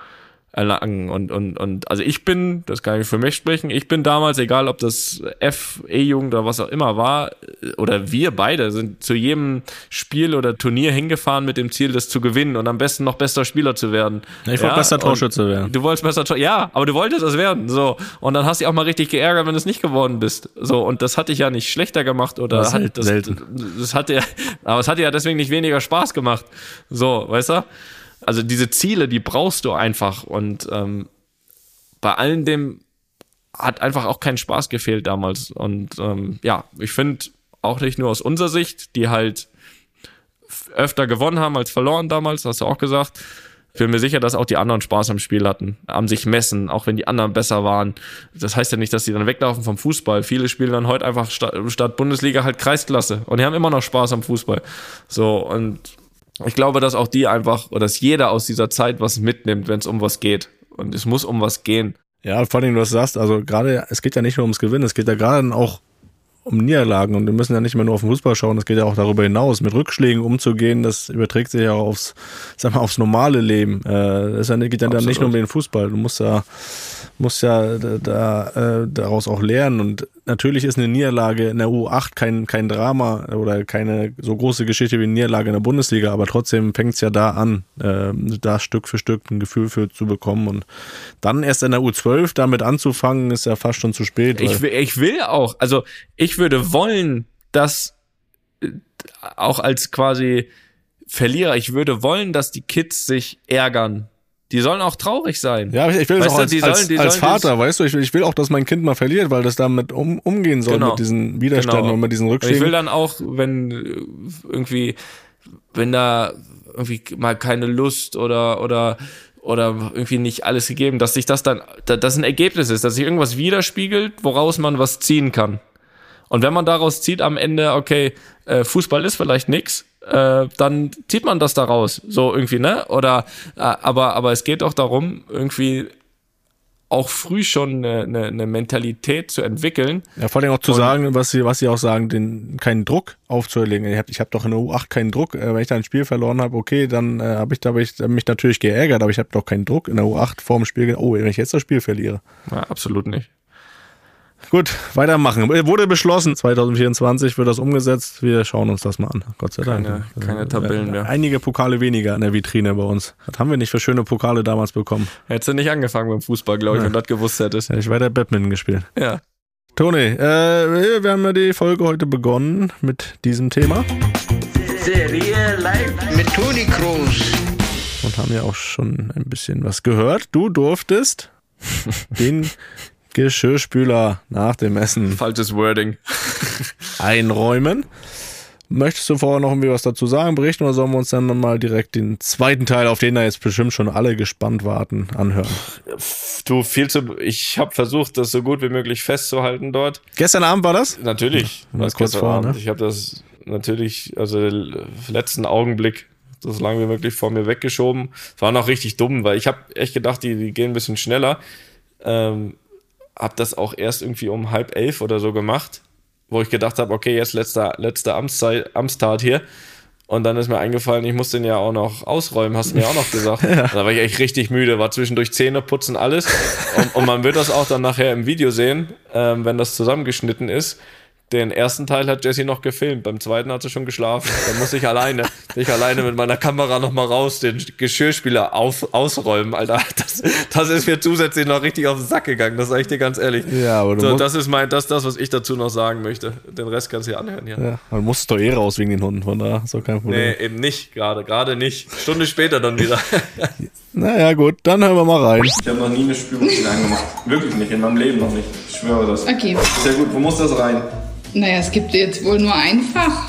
erlangen. Und, und, und also ich bin, das kann ich für mich sprechen, ich bin damals, egal ob das F, E-Jugend oder was auch immer war, oder wir beide sind zu jedem Spiel oder Turnier hingefahren mit dem Ziel, das zu gewinnen und am besten noch bester Spieler zu werden. Ich wollte bester und Torschütze werden. Du wolltest besser Tor, ja, aber du wolltest es werden, so. Und dann hast du dich auch mal richtig geärgert, wenn du es nicht geworden bist. So, und das hat dich ja nicht schlechter gemacht oder Das hat, halt das, selten. das hat ja, aber es hat dir ja deswegen nicht weniger Spaß gemacht. So, weißt du? Also diese Ziele, die brauchst du einfach und ähm, bei allen dem hat einfach auch kein Spaß gefehlt damals. Und ähm, ja, ich finde auch nicht nur aus unserer Sicht, die halt öfter gewonnen haben als verloren damals, hast du auch gesagt. Ich bin mir sicher, dass auch die anderen Spaß am Spiel hatten, am sich messen, auch wenn die anderen besser waren. Das heißt ja nicht, dass die dann weglaufen vom Fußball. Viele spielen dann heute einfach statt Bundesliga halt Kreisklasse und die haben immer noch Spaß am Fußball. So und ich glaube, dass auch die einfach oder dass jeder aus dieser Zeit was mitnimmt, wenn es um was geht. Und es muss um was gehen. Ja, vor allem, du sagst, also gerade, es geht ja nicht nur ums Gewinnen, es geht ja gerade auch um Niederlagen und wir müssen ja nicht mehr nur auf den Fußball schauen, es geht ja auch darüber hinaus, mit Rückschlägen umzugehen, das überträgt sich ja auch aufs, sag mal, aufs normale Leben. Äh, ist ja, geht ja dann nicht nur um den Fußball, du musst ja, musst ja da, da, äh, daraus auch lernen und natürlich ist eine Niederlage in der U8 kein, kein Drama oder keine so große Geschichte wie eine Niederlage in der Bundesliga, aber trotzdem fängt es ja da an, äh, da Stück für Stück ein Gefühl für zu bekommen und dann erst in der U12 damit anzufangen, ist ja fast schon zu spät. Ich, will- ich will auch, also ich würde wollen, dass äh, auch als quasi Verlierer, ich würde wollen, dass die Kids sich ärgern Die sollen auch traurig sein. Ja, ich, will das auch du, als, die als, sollen- als Vater, weißt du, ich will, ich will auch, dass mein Kind mal verliert, weil das damit um, umgehen soll Genau. mit diesen Widerständen Genau. und mit diesen Und ich will Rückschlägen. dann auch, wenn irgendwie, wenn da irgendwie mal keine Lust oder oder oder irgendwie nicht alles gegeben, dass sich das dann, da- das ein Ergebnis ist, dass sich irgendwas widerspiegelt, woraus man was ziehen kann. Und wenn man daraus zieht am Ende, okay, äh, Fußball ist vielleicht nix, äh, dann zieht man das daraus, so irgendwie, ne? Oder, äh, aber, aber es geht auch darum, irgendwie auch früh schon eine, eine, eine Mentalität zu entwickeln, Ja, vor allem auch zu sagen, was sie, was sie auch sagen, den keinen Druck aufzuerlegen. Ich habe ich hab doch in der U8 keinen Druck. Äh, wenn ich da ein Spiel verloren habe, okay, dann äh, habe ich, da hab ich mich natürlich geärgert, aber ich habe doch keinen Druck in der U8 vor dem Spiel. Oh, wenn ich jetzt das Spiel verliere. ja, absolut nicht. Gut, weitermachen. Äh, Wurde beschlossen. 2024 wird das umgesetzt. Wir schauen uns das mal an. Gott sei Dank. Keine- keine Tabellen mehr. Einige Pokale weniger in der Vitrine bei uns. Was haben wir nicht für schöne Pokale damals bekommen? Hättest du nicht angefangen beim Fußball, glaube ich, Ja. wenn du das gewusst hättest. Hätte ich weiter Badminton gespielt. Ja. Toni, äh, wir haben ja die Folge heute begonnen mit diesem Thema Serie live mit Toni Kroos. und haben ja auch schon ein bisschen was gehört. Du durftest *laughs* den Geschirrspüler nach dem Essen Falsches Wording. *laughs* einräumen. Möchtest du vorher noch irgendwie was dazu sagen, berichten oder sollen wir uns dann mal direkt den zweiten Teil, auf den da jetzt bestimmt schon alle gespannt warten, anhören? Du, viel zu. Ich habe versucht, das so gut wie möglich festzuhalten dort. Gestern Abend war das? Natürlich. mal das kurz gestern vor, Abend. ne? Ich habe das natürlich, also den letzten Augenblick so lange wie möglich vor mir weggeschoben. Es war noch richtig dumm, weil ich habe echt gedacht, die, die gehen ein bisschen schneller. Ähm, hab das auch erst irgendwie um halb elf oder so gemacht, wo ich gedacht habe, okay, jetzt letzter, letzter Amtszeit, Amtstag hier. Und dann ist mir eingefallen, ich muss den ja auch noch ausräumen, hast du mir auch noch gesagt. *laughs* Da war ich echt richtig müde, war zwischendurch Zähne putzen, alles. Und, und man wird das auch dann nachher im Video sehen, ähm, wenn das zusammengeschnitten ist. Den ersten Teil hat Jesse noch gefilmt, beim zweiten hat sie schon geschlafen. Dann muss ich alleine, *laughs* ich alleine mit meiner Kamera nochmal raus, den Geschirrspüler auf, ausräumen, Alter. *laughs* Das, das ist mir zusätzlich noch richtig auf den Sack gegangen, das sage ich dir ganz ehrlich. Ja, aber du so, musst- das ist mein, das, ist das, was ich dazu noch sagen möchte. Den Rest kannst du hier anhören, ja. Ja, man muss doch eh raus wegen den Hunden, von da ist doch kein Problem. Nee, eben nicht, gerade, gerade nicht. Stunde später dann wieder. *laughs* Naja, gut, dann hören wir mal rein. Ich habe noch nie eine Spülmaschine angemacht. Wirklich nicht, in meinem Leben noch nicht. Ich schwöre das. Okay. Sehr gut, wo muss das rein? Naja, es gibt jetzt wohl nur ein Fach.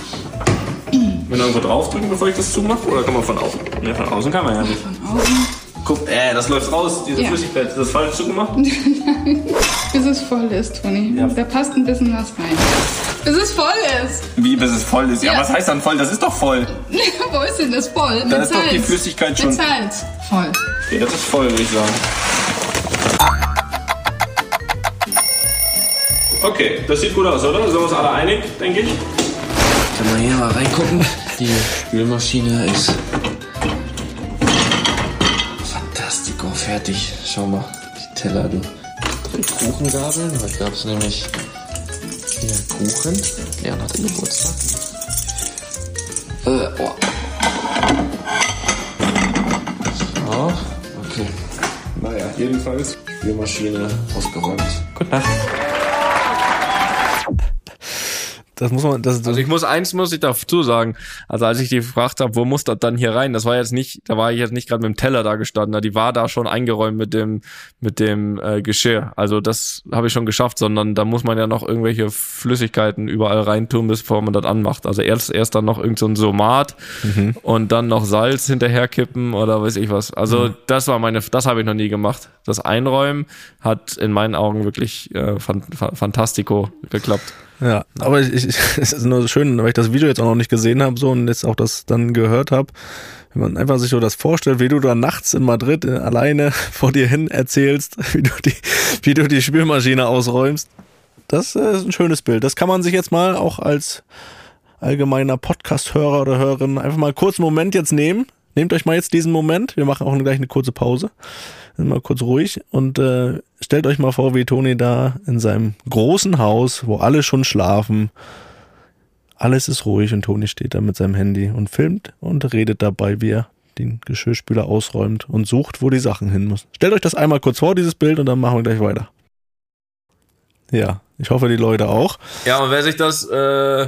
Wenn irgendwo draufdrücken, bevor ich das zumache? Oder kann man von außen? Ne, von außen kann man ja nicht. Von außen. Guck, äh, das läuft raus, diese Ja. Flüssigkeit. Ist das falsch zugemacht? *laughs* Bis es voll ist, Toni. Ja. Da passt ein bisschen was rein. Bis es voll ist. Wie, bis es voll ist? Ja, Ja. was heißt dann voll? Das ist doch voll. *laughs* Wo ist denn das voll? Mit Da ist doch die Salz. Flüssigkeit schon- Mit Salz. Voll. Okay, das ist voll, würde ich sagen. Okay, das sieht gut aus, oder? Sind wir uns alle einig, denke ich? Können wir hier mal reingucken? Die Spülmaschine ist fantastico, fertig. Schau mal, die Teller, du. Kuchengabeln, heute gab es nämlich hier Kuchen. Leon hatte Geburtstag. Äh, oh. So, okay. Naja, jedenfalls Spülmaschine ausgeräumt. Gute Nacht. Das muss man, das, Also ich muss eins muss ich dazu sagen. Also als ich die gefragt habe, wo muss das dann hier rein? Das war jetzt nicht, da war ich jetzt nicht gerade mit dem Teller da gestanden. Die war da schon eingeräumt mit dem mit dem äh, Geschirr. Also das habe ich schon geschafft, sondern da muss man ja noch irgendwelche Flüssigkeiten überall reintun, bevor man das anmacht. Also erst erst dann noch irgend so ein Somat und dann noch Salz hinterherkippen oder weiß ich was. Also das war meine, das habe ich noch nie gemacht. Das Einräumen hat in meinen Augen wirklich äh, fan, fan, fantastico geklappt. Ja, aber ich, ich, *laughs* es ist nur so schön, weil ich das Video jetzt auch noch nicht gesehen habe so und jetzt auch das dann gehört habe. Wenn man einfach sich so das vorstellt, wie du da nachts in Madrid äh, alleine *laughs* vor dir hin erzählst, *laughs* wie du die, wie du die Spülmaschine ausräumst. Das äh, ist ein schönes Bild. Das kann man sich jetzt mal auch als allgemeiner Podcast-Hörer oder Hörerin einfach mal kurz einen Moment jetzt nehmen. Nehmt euch mal jetzt diesen Moment. Wir machen auch gleich eine kurze Pause. Mal kurz ruhig und äh, stellt euch mal vor, wie Toni da in seinem großen Haus, wo alle schon schlafen, alles ist ruhig und Toni steht da mit seinem Handy und filmt und redet dabei, wie er den Geschirrspüler ausräumt und sucht, wo die Sachen hin müssen. Stellt euch das einmal kurz vor, dieses Bild, und dann machen wir gleich weiter. Ja, ich hoffe, die Leute auch. Ja, und wer sich das, äh,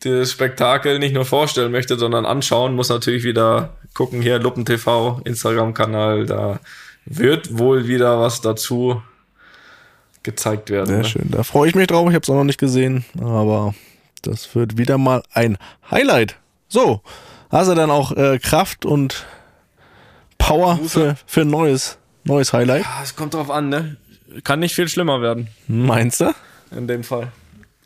das Spektakel nicht nur vorstellen möchte, sondern anschauen, muss natürlich wieder gucken hier, Luppen TV, Instagram-Kanal, da wird wohl wieder was dazu gezeigt werden. Sehr ne? schön. Da freue ich mich drauf. Ich habe es auch noch nicht gesehen, aber das wird wieder mal ein Highlight. So, hast du dann auch äh, Kraft und Power für, für ein neues, neues Highlight? Es kommt drauf an, ne? Kann nicht viel schlimmer werden, Meinst du? in dem Fall.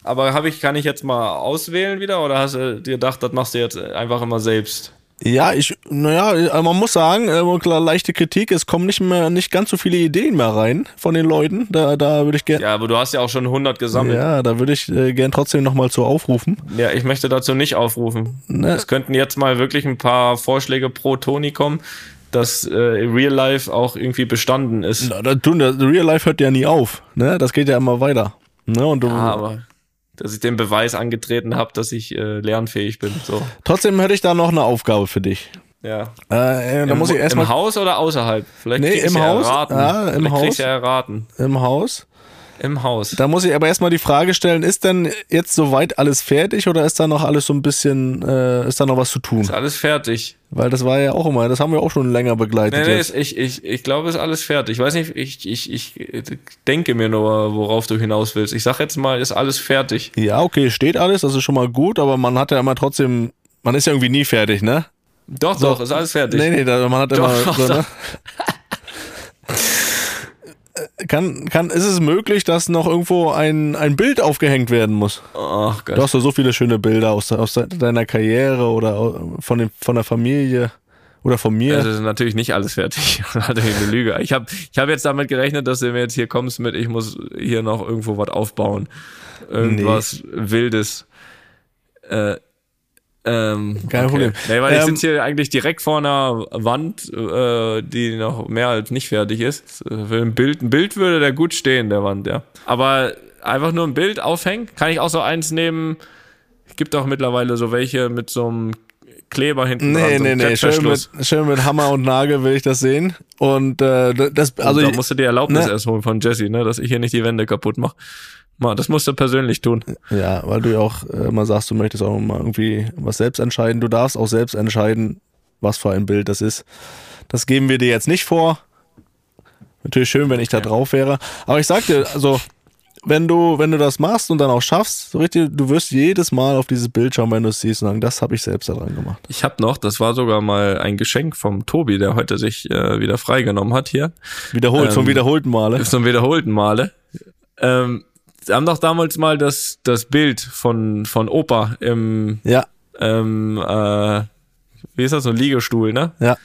Aber habe ich, kann ich jetzt mal auswählen wieder oder hast du dir gedacht, das machst du jetzt einfach immer selbst? Ja, ich, naja, man muss sagen, äh, klar, leichte Kritik, es kommen nicht mehr, nicht ganz so viele Ideen mehr rein von den Leuten. Da, da würde ich gerne, Ja, aber du hast ja auch schon 100 gesammelt. ja, da würde ich äh, gern trotzdem nochmal zu aufrufen. Ja, ich möchte dazu nicht aufrufen. Ne? Es könnten jetzt mal wirklich ein paar Vorschläge pro Toni kommen, dass äh, Real Life auch irgendwie bestanden ist. Na, das Real Life hört ja nie auf, ne? Das geht ja immer weiter. Ne? Und du, Ja, aber dass ich den Beweis angetreten habe, dass ich äh, lernfähig bin. So. trotzdem hätte ich da noch eine Aufgabe für dich. Ja. Äh, äh, da Im, muss ich Im erstmal Haus oder außerhalb? Vielleicht Nee, im Haus. Ja, im Vielleicht Haus. ja erraten. im Haus. Im Haus. Da muss ich aber erstmal die Frage stellen, ist denn jetzt soweit alles fertig oder ist da noch alles so ein bisschen, äh, ist da noch was zu tun? Ist alles fertig. Weil das war ja auch immer, das haben wir auch schon länger begleitet. Nee, nee, ist, ich, ich, ich glaube, ist alles fertig. Ich weiß nicht, ich, ich, ich denke mir nur, worauf du hinaus willst. Ich sag jetzt mal, ist alles fertig. Ja, okay, steht alles, das ist schon mal gut, aber man hat ja immer trotzdem, man ist ja irgendwie nie fertig, ne? Doch, doch, ist alles fertig. Nee, nee, man hat immer Doch, so, doch. ne? *laughs* Kann, kann, ist es möglich, dass noch irgendwo ein, ein Bild aufgehängt werden muss? Ach Gott. Du hast doch so viele schöne Bilder aus, aus deiner Karriere oder von, dem, von der Familie oder von mir. Das ist natürlich nicht alles fertig. *laughs* Natürlich eine Lüge. Ich habe ich hab jetzt damit gerechnet, dass du mir jetzt hier kommst mit, ich muss hier noch irgendwo was aufbauen. Irgendwas Wildes. Äh, ähm, Kein Problem. Nee, weil ich Ähm, sitze hier eigentlich direkt vor einer Wand, äh, die noch mehr als nicht fertig ist. Für ein Bild, ein Bild würde der gut stehen, der Wand, ja. Aber einfach nur ein Bild aufhängen, kann ich auch so eins nehmen. Gibt auch mittlerweile so welche mit so einem Kleber hinten dran. Nee, so nee, einem nee, schön mit, schön mit Hammer und Nagel will ich das sehen. Und äh, das, also Also da ich- musst du die Erlaubnis ne? erst holen von Jesse, ne, dass ich hier nicht die Wände kaputt mache. Mal, das musst du persönlich tun. ja, weil du ja auch äh, immer sagst, du möchtest auch mal irgendwie was selbst entscheiden. Du darfst auch selbst entscheiden, was für ein Bild das ist. Das geben wir dir jetzt nicht vor. Natürlich schön, wenn ich da drauf wäre. Aber ich sag dir, also wenn du, wenn du das machst und dann auch schaffst, so richtig, du wirst jedes Mal auf dieses Bild schauen, wenn du es siehst und sagen, das habe ich selbst da dran gemacht. Ich habe noch, das war sogar mal ein Geschenk vom Tobi, der heute sich äh, wieder freigenommen hat hier. Wiederholt, Ähm, zum wiederholten Male. Zum wiederholten Male. Ähm, sie haben doch damals mal das, das Bild von, von Opa im, Ja, ähm, äh, wie ist das, so ein Liegestuhl, ne? ja,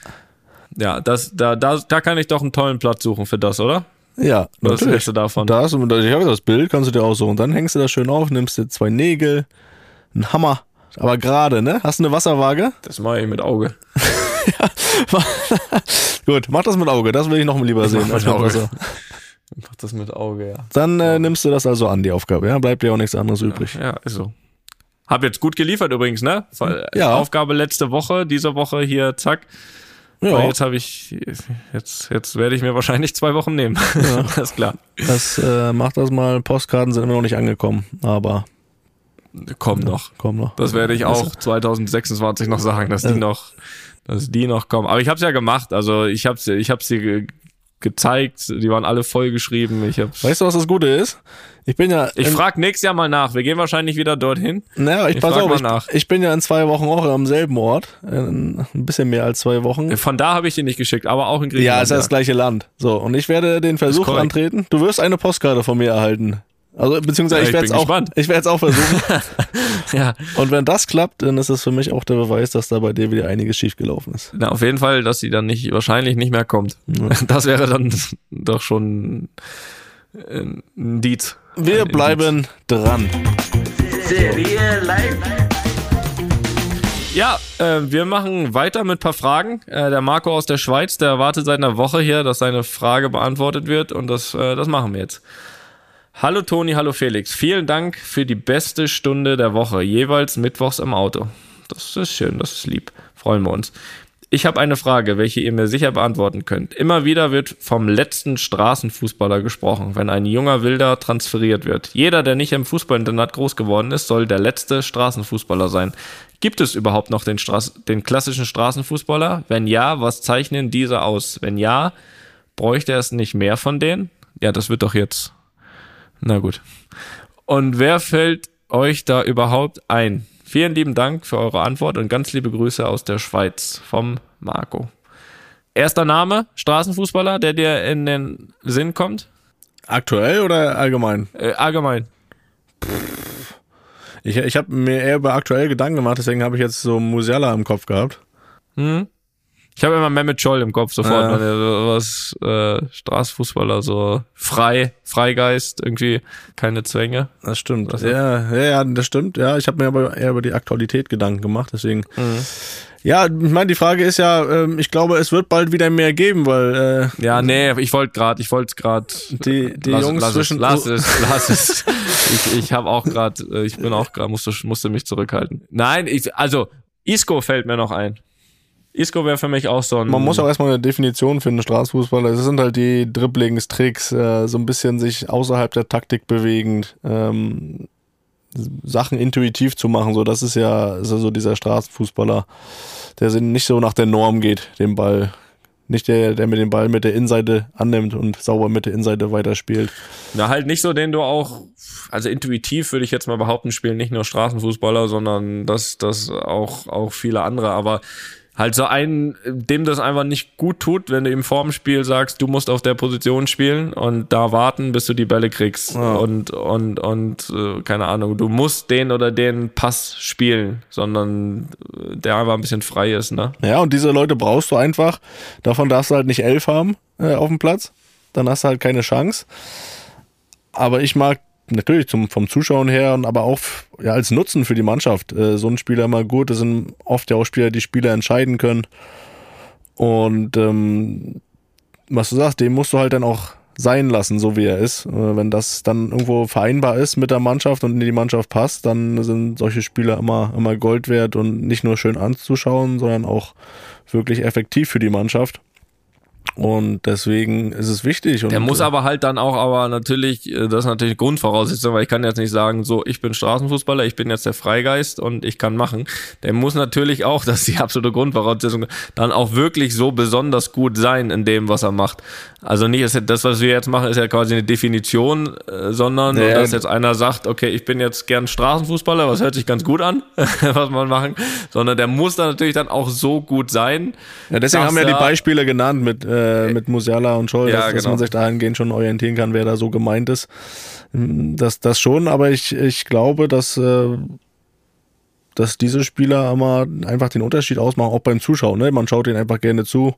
Ja, das, da, da, da kann ich doch einen tollen Platz suchen für das, oder? ja. Was natürlich. hältst du davon? Da hast du, ich habe das Bild, kannst du dir aussuchen. Dann hängst du das schön auf, nimmst dir zwei Nägel, einen Hammer. Aber gerade, ne? Hast du eine Wasserwaage? Das mache ich mit Auge. *laughs* *laughs* Gut, mach das mit Auge. Das will ich noch lieber sehen. als mit Auge. Wasser. Mach das mit Auge, ja. Dann äh, nimmst du das also an, die Aufgabe. Ja, bleibt dir auch nichts anderes übrig. Ja, ist so. Hab jetzt gut geliefert übrigens, ne? Weil, Ja. Aufgabe letzte Woche, diese Woche hier, zack. Ja, Aber jetzt habe ich, jetzt, jetzt werde ich mir wahrscheinlich zwei Wochen nehmen. das *laughs* ist klar. das äh, mach das mal. Postkarten sind immer noch nicht angekommen, aber Komm noch. komm noch. Das werde ich auch 2026 noch sagen, dass die noch, dass die noch kommen. Aber ich habe es ja gemacht. Also ich habe ich habe sie gezeigt. Die waren alle vollgeschrieben. Ich hab's. Weißt du, was das Gute ist? Ich bin ja. Ich in- frag nächstes Jahr mal nach. Wir gehen wahrscheinlich wieder dorthin. Naja, ich, ich pass auf, mal ich, nach. ich bin ja in zwei Wochen auch am selben Ort. In, ein bisschen mehr als zwei Wochen. Von da habe ich die nicht geschickt, aber auch in Griechenland. Ja, ist ja das gleiche Land. So, und ich werde den Versuch antreten. Du wirst eine Postkarte von mir erhalten. Also, beziehungsweise Ja, ich ich werde es auch, gespannt. ich werde es auch versuchen. *laughs* ja. und wenn das klappt, dann ist es für mich auch der Beweis, dass da bei dir wieder einiges schiefgelaufen ist. Na, auf jeden Fall, dass sie dann nicht, wahrscheinlich nicht mehr kommt. *laughs* Das wäre dann doch schon ein Indiz. Wir Ein bleiben dran. Ja, äh, wir machen weiter mit ein paar Fragen. Äh, der Marco aus der Schweiz, der wartet seit einer Woche hier, dass seine Frage beantwortet wird und das, äh, das machen wir jetzt. Hallo Toni, hallo Felix. Vielen Dank für die beste Stunde der Woche, jeweils mittwochs im Auto. Das ist schön, das ist lieb. Freuen wir uns. Ich habe eine Frage, welche ihr mir sicher beantworten könnt. Immer wieder wird vom letzten Straßenfußballer gesprochen, wenn ein junger Wilder transferiert wird. Jeder, der nicht im Fußballinternat groß geworden ist, soll der letzte Straßenfußballer sein. Gibt es überhaupt noch den, Straß den klassischen Straßenfußballer? Wenn ja, was zeichnen diese aus? Wenn ja, bräuchte es nicht mehr von denen? Ja, das wird doch jetzt. Na gut. Und wer fällt euch da überhaupt ein? Vielen lieben Dank für eure Antwort und ganz liebe Grüße aus der Schweiz vom Marco. Erster Name, Straßenfußballer, der dir in den Sinn kommt? Aktuell oder allgemein? Äh, allgemein. Ich, ich habe mir eher über aktuell Gedanken gemacht, deswegen habe ich jetzt so Musiala im Kopf gehabt. Hm? Ich habe immer Mehmet Scholl im Kopf sofort, Ja. wenn er was äh, Straßenfußballer so frei, Freigeist, irgendwie keine Zwänge. Das stimmt. Oder so. Ja, ja, ja, das stimmt. Ja, ich habe mir aber eher über die Aktualität Gedanken gemacht, deswegen. Ja, ich meine, die Frage ist ja, ähm, ich glaube, es wird bald wieder mehr geben, weil äh, Ja, nee, ich wollte gerade, ich wollte gerade die, die lass, Jungs lass zwischen es, lass es, lass es. Ich, ich habe auch gerade, ich bin auch gerade, musste, musste mich zurückhalten. Nein, ich, also Isco fällt mir noch ein. Isco wäre für mich auch so ein. Man muss auch erstmal eine Definition finden, Straßenfußballer. Das sind halt die Dribblings, Tricks, äh, so ein bisschen sich außerhalb der Taktik bewegend, ähm, Sachen intuitiv zu machen. So, das ist ja ist ja so dieser Straßenfußballer, der nicht so nach der Norm geht, den Ball. Nicht der, der mit dem Ball mit der Innenseite annimmt und sauber mit der Innenseite weiterspielt. Na, halt nicht so, den du auch, also intuitiv würde ich jetzt mal behaupten, spielen nicht nur Straßenfußballer, sondern das, das auch, auch viele andere, aber halt so einen, dem das einfach nicht gut tut, wenn du im Formspiel sagst, du musst auf der Position spielen und da warten, bis du die Bälle kriegst und, und, und, äh, keine Ahnung, du musst den oder den Pass spielen, sondern äh, der einfach ein bisschen frei ist, ne? Ja, und diese Leute brauchst du einfach. Davon darfst du halt nicht elf haben äh, auf dem Platz. Dann hast du halt keine Chance. Aber ich mag natürlich zum, vom Zuschauen her und aber auch ja, als Nutzen für die Mannschaft äh, so ein Spieler immer gut. Das sind oft ja auch Spieler, die Spieler entscheiden können. Und ähm, was du sagst, den musst du halt dann auch sein lassen, so wie er ist. Äh, wenn das dann irgendwo vereinbar ist mit der Mannschaft und in die Mannschaft passt, dann sind solche Spieler immer, immer Gold wert und nicht nur schön anzuschauen, sondern auch wirklich effektiv für die Mannschaft. Und deswegen ist es wichtig. Und Der muss aber halt dann auch, aber natürlich, äh, das ist natürlich Grundvoraussetzung, weil ich kann jetzt nicht sagen, so, ich bin Straßenfußballer, ich bin jetzt der Freigeist und ich kann machen. Der muss natürlich auch, *laughs* das ist die absolute Grundvoraussetzung, dann auch wirklich so besonders gut sein in dem, was er macht. Also nicht, das, was wir jetzt machen, ist ja quasi eine Definition, äh, sondern, Ja, dass jetzt einer sagt, okay, ich bin jetzt gern Straßenfußballer, was hört sich ganz gut an, *laughs* was man machen, sondern der muss dann natürlich dann auch so gut sein. Ja, deswegen haben wir ja die Beispiele genannt mit, äh, mit Musiala und Scholl, Ja, dass, dass genau. man sich dahingehend schon orientieren kann, wer da so gemeint ist. Das, das schon, aber ich, ich glaube, dass, äh, dass diese Spieler immer einfach den Unterschied ausmachen, auch beim Zuschauen. Ne? Man schaut ihnen einfach gerne zu.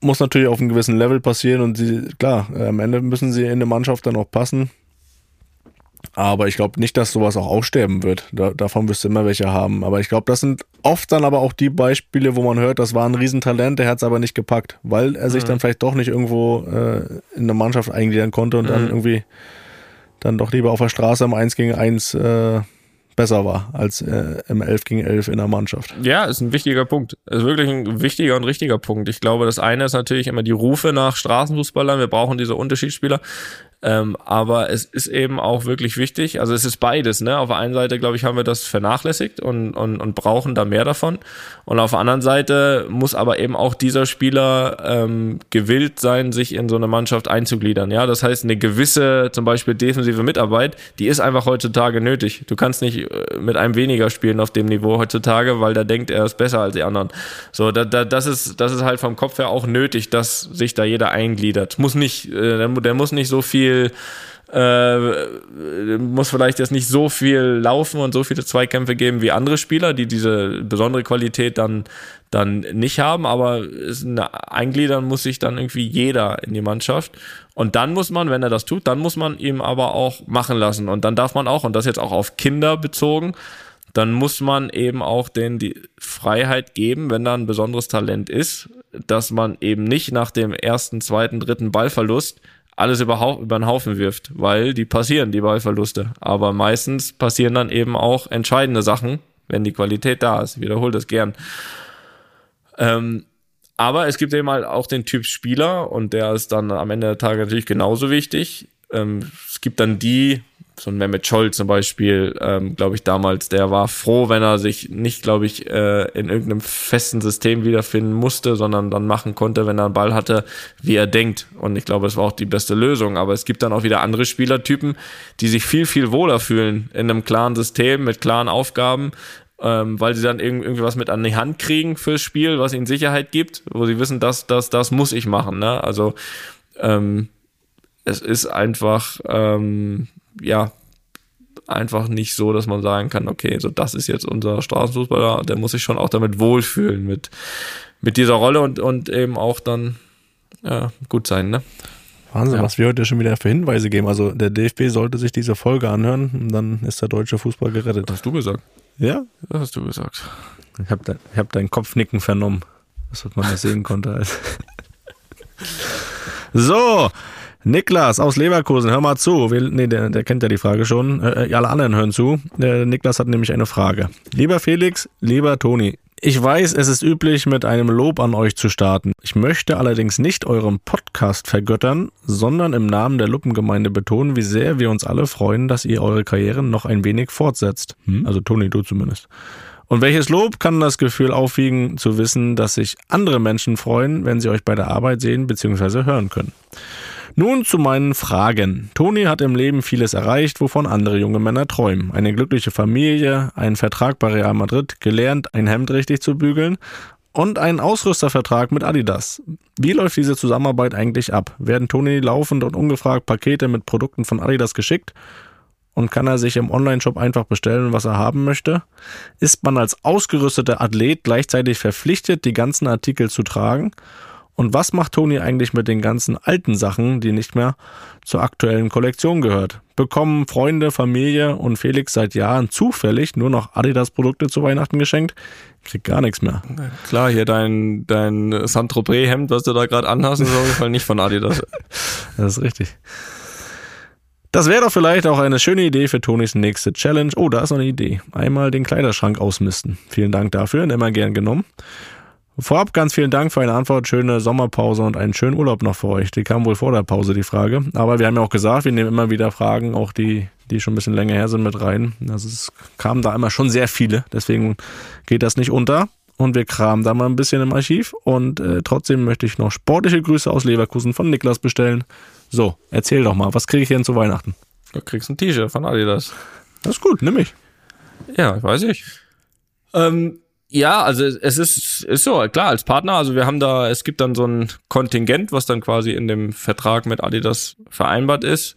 Muss natürlich auf einem gewissen Level passieren und sie, klar, äh, am Ende müssen sie in eine Mannschaft dann auch passen. Aber ich glaube nicht, dass sowas auch aussterben wird. Da, davon wirst du immer welche haben. Aber ich glaube, das sind oft dann aber auch die Beispiele, wo man hört, das war ein Riesentalent, der hat es aber nicht gepackt, weil er sich dann vielleicht doch nicht irgendwo äh, in eine Mannschaft eingliedern konnte und dann irgendwie dann doch lieber auf der Straße im 1 gegen 1 äh, besser war als äh, im 11 gegen 11 in der Mannschaft. Ja, ist ein wichtiger Punkt. Ist wirklich ein wichtiger und richtiger Punkt. Ich glaube, das eine ist natürlich immer die Rufe nach Straßenfußballern. Wir brauchen diese Unterschiedsspieler. Ähm, aber es ist eben auch wirklich wichtig. Also es ist beides. Ne? Auf der einen Seite, glaube ich, haben wir das vernachlässigt und, und, und brauchen da mehr davon. Und auf der anderen Seite muss aber eben auch dieser Spieler ähm, gewillt sein, sich in so eine Mannschaft einzugliedern. Ja, das heißt, eine gewisse, zum Beispiel defensive Mitarbeit, die ist einfach heutzutage nötig. Du kannst nicht äh, mit einem weniger spielen auf dem Niveau heutzutage, weil der denkt, er ist besser als die anderen. So, da, da, das ist, das ist halt vom Kopf her auch nötig, dass sich da jeder eingliedert. Muss nicht, äh, der, der muss nicht so viel äh, muss vielleicht jetzt nicht so viel laufen und so viele Zweikämpfe geben wie andere Spieler, die diese besondere Qualität dann, dann nicht haben, aber eingliedern muss sich dann irgendwie jeder in die Mannschaft. Und dann muss man, wenn er das tut, dann muss man ihm aber auch machen lassen. Und dann darf man auch, und das jetzt auch auf Kinder bezogen, dann muss man eben auch denen die Freiheit geben, wenn da ein besonderes Talent ist, dass man eben nicht nach dem ersten, zweiten, dritten Ballverlust alles überhaupt über den Haufen wirft, weil die passieren, die Ballverluste. Aber meistens passieren dann eben auch entscheidende Sachen, wenn die Qualität da ist. Ich wiederhole das gern. Ähm, aber es gibt eben halt auch den Typ Spieler und der ist dann am Ende der Tage natürlich genauso wichtig. Ähm, es gibt dann die, so ein Mehmet Scholl zum Beispiel, ähm, glaube ich damals, der war froh, wenn er sich nicht, glaube ich, äh, in irgendeinem festen System wiederfinden musste, sondern dann machen konnte, wenn er einen Ball hatte, wie er denkt. Und ich glaube, es war auch die beste Lösung. Aber es gibt dann auch wieder andere Spielertypen, die sich viel, viel wohler fühlen in einem klaren System mit klaren Aufgaben, ähm, weil sie dann irg irgendwie was mit an die Hand kriegen fürs Spiel, was ihnen Sicherheit gibt, wo sie wissen, das, das, das muss ich machen. Ne? Also ähm, es ist einfach, ähm, ja, einfach nicht so, dass man sagen kann, okay, so das ist jetzt unser Straßenfußballer, der muss sich schon auch damit wohlfühlen mit, mit dieser Rolle und, und eben auch dann ja, gut sein, ne? Wahnsinn, Ja. was wir heute schon wieder für Hinweise geben. Also der DFB sollte sich diese Folge anhören und dann ist der deutsche Fußball gerettet. Das hast du gesagt. Ja, Das hast du gesagt. ich habe de ich hab dein Kopfnicken vernommen, das man das sehen konnte. *laughs* so, Niklas aus Leverkusen, hör mal zu. Wir, nee, der, der kennt ja die Frage schon. Äh, alle anderen hören zu. Der Niklas hat nämlich eine Frage. Lieber Felix, lieber Toni, ich weiß, es ist üblich, mit einem Lob an euch zu starten. Ich möchte allerdings nicht euren Podcast vergöttern, sondern im Namen der Luppengemeinde betonen, wie sehr wir uns alle freuen, dass ihr eure Karrieren noch ein wenig fortsetzt. Also Toni, du zumindest. Und welches Lob kann das Gefühl aufwiegen, zu wissen, dass sich andere Menschen freuen, wenn sie euch bei der Arbeit sehen bzw. hören können? Nun zu meinen Fragen. Toni hat im Leben vieles erreicht, wovon andere junge Männer träumen. Eine glückliche Familie, einen Vertrag bei Real Madrid, gelernt, ein Hemd richtig zu bügeln und einen Ausrüstervertrag mit Adidas. Wie läuft diese Zusammenarbeit eigentlich ab? Werden Toni laufend und ungefragt Pakete mit Produkten von Adidas geschickt? Und kann er sich im Onlineshop einfach bestellen, was er haben möchte? Ist man als ausgerüsteter Athlet gleichzeitig verpflichtet, die ganzen Artikel zu tragen? Und was macht Toni eigentlich mit den ganzen alten Sachen, die nicht mehr zur aktuellen Kollektion gehört? Bekommen Freunde, Familie und Felix seit Jahren zufällig nur noch Adidas-Produkte zu Weihnachten geschenkt? Kriegt gar nichts mehr. Klar, hier dein, dein Saint-Tropez-Hemd, was du da gerade anhast, ist auf jeden *laughs* Fall nicht von Adidas. Das ist richtig. Das wäre doch vielleicht auch eine schöne Idee für Tonis nächste Challenge. Oh, da ist noch eine Idee. Einmal den Kleiderschrank ausmisten. Vielen Dank dafür immer gern genommen. Vorab ganz vielen Dank für eine Antwort, schöne Sommerpause und einen schönen Urlaub noch für euch. Die kam wohl vor der Pause, die Frage. Aber wir haben ja auch gesagt, wir nehmen immer wieder Fragen, auch die, die schon ein bisschen länger her sind, mit rein. Also es kamen da immer schon sehr viele, deswegen geht das nicht unter. Und wir kramen da mal ein bisschen im Archiv. Und äh, trotzdem möchte ich noch sportliche Grüße aus Leverkusen von Niklas bestellen. So, erzähl doch mal, was kriege ich denn zu Weihnachten? Du kriegst ein T-Shirt von Adidas. Das ist gut, nimm ich. Ja, weiß ich. Ähm, ja, also es ist, ist so, klar, als Partner, also wir haben da, es gibt dann so ein Kontingent, was dann quasi in dem Vertrag mit Adidas vereinbart ist.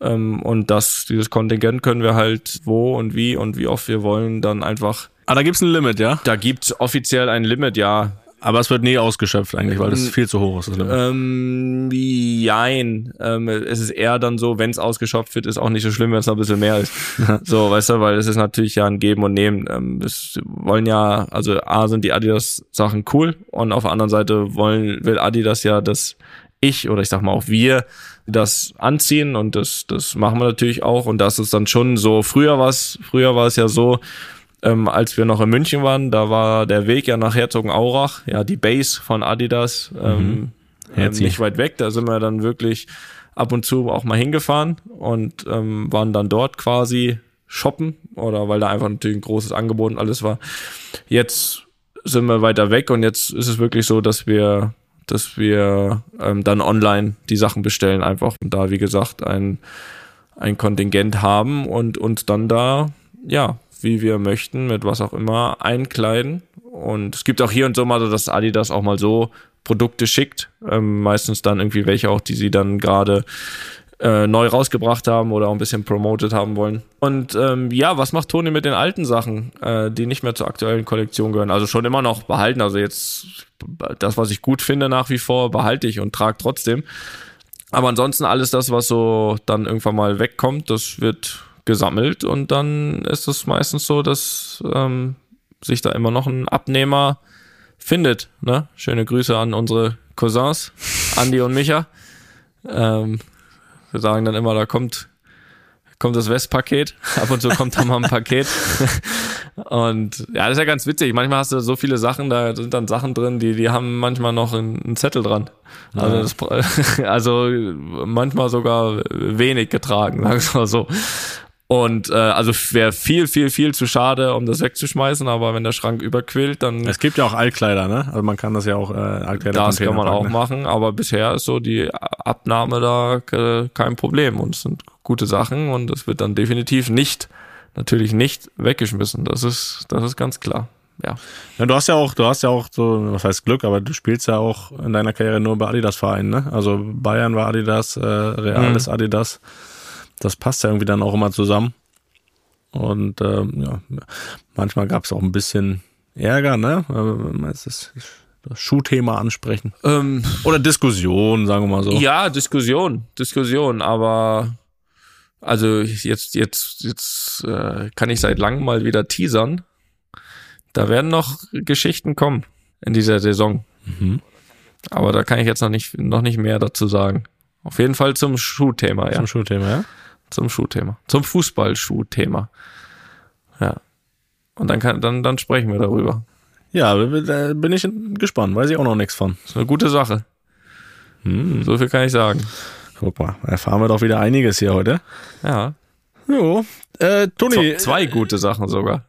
Ähm, und das, dieses Kontingent können wir halt wo und wie und wie oft wir wollen dann einfach, Ah, da gibt's ein Limit, ja? da gibt's offiziell ein Limit, ja. Aber es wird nie ausgeschöpft eigentlich, weil das viel zu hoch ist. Ähm, jein. Ähm, es ist eher dann so, wenn es ausgeschöpft wird, ist auch nicht so schlimm, wenn es noch ein bisschen mehr ist. *laughs* so, weißt du, weil es ist natürlich ja ein Geben und Nehmen. Ähm, es wollen ja, also A sind die Adidas-Sachen cool und auf der anderen Seite wollen, will Adidas ja, dass ich oder ich sag mal auch wir das anziehen und das, das machen wir natürlich auch und das ist dann schon so, früher war es, früher war es ja so, ähm, als wir noch in München waren, da war der Weg ja nach Herzogenaurach, ja, die Base von Adidas, ähm, ähm, Herzi. nicht weit weg. Da sind wir dann wirklich ab und zu auch mal hingefahren und ähm, waren dann dort quasi shoppen oder weil da einfach natürlich ein großes Angebot und alles war. Jetzt sind wir weiter weg und jetzt ist es wirklich so, dass wir dass wir ähm, dann online die Sachen bestellen einfach und da wie gesagt ein ein Kontingent haben und uns dann da ja wie wir möchten mit was auch immer einkleiden und es gibt auch hier und so mal so, dass Adidas auch mal so Produkte schickt, ähm, meistens dann irgendwie welche auch, die sie dann gerade äh, neu rausgebracht haben oder auch ein bisschen promoted haben wollen. Und ähm, ja, was macht Toni mit den alten Sachen, äh, die nicht mehr zur aktuellen Kollektion gehören? Also schon immer noch behalten. Also jetzt das, was ich gut finde nach wie vor, behalte ich und trage trotzdem. Aber ansonsten alles das, was so dann irgendwann mal wegkommt, das wird gesammelt und dann ist es meistens so, dass ähm, sich da immer noch ein Abnehmer findet. Ne? Schöne Grüße an unsere Cousins, Andi und Micha. Ähm, wir sagen dann immer, da kommt, kommt das Westpaket. Ab und zu kommt da mal ein Paket. *laughs* Und ja, das ist ja ganz witzig. Manchmal hast du so viele Sachen, da sind dann Sachen drin, die, die haben manchmal noch einen, einen Zettel dran. Also, das, *laughs* also manchmal sogar wenig getragen, sag ich mal so. Und äh, also wäre viel, viel, viel zu schade, um das wegzuschmeißen, aber wenn der Schrank überquillt, dann Es gibt ja auch Altkleider, ne? Also man kann das ja auch äh, Altkleider das kann man auch packen, ne? machen, aber bisher ist so die Abnahme da äh, kein Problem und es sind gute Sachen und es wird dann definitiv nicht, natürlich nicht weggeschmissen. Das ist, das ist ganz klar. Ja. Ja, du hast ja auch, du hast ja auch so, was heißt Glück, aber du spielst ja auch in deiner Karriere nur bei Adidas-Vereinen, ne? Also Bayern war Adidas, äh, Real Mhm. ist Adidas. Das passt ja irgendwie dann auch immer zusammen. Und ähm, ja, manchmal gab es auch ein bisschen Ärger, ne? Aber wenn das, das Schuhthema ansprechen. Ähm, Oder Diskussion, sagen wir mal so. Ja, Diskussion, Diskussion, aber also jetzt, jetzt, jetzt äh, kann ich seit langem mal wieder teasern. Da werden noch Geschichten kommen in dieser Saison. Mhm. Aber da kann ich jetzt noch nicht, noch nicht mehr dazu sagen. Auf jeden Fall zum Schuhthema, ja. Zum Schuhthema, ja? Zum Schuhthema. Zum Fußballschuhthema. Ja. Und dann kann, dann, dann sprechen wir darüber. Ja, da bin ich gespannt, weiß ich auch noch nichts von. Das ist eine gute Sache. Hm. So viel kann ich sagen. Guck mal, erfahren wir doch wieder einiges hier heute. Ja. Jo. Äh, Toni, Zwei, zwei gute Sachen sogar.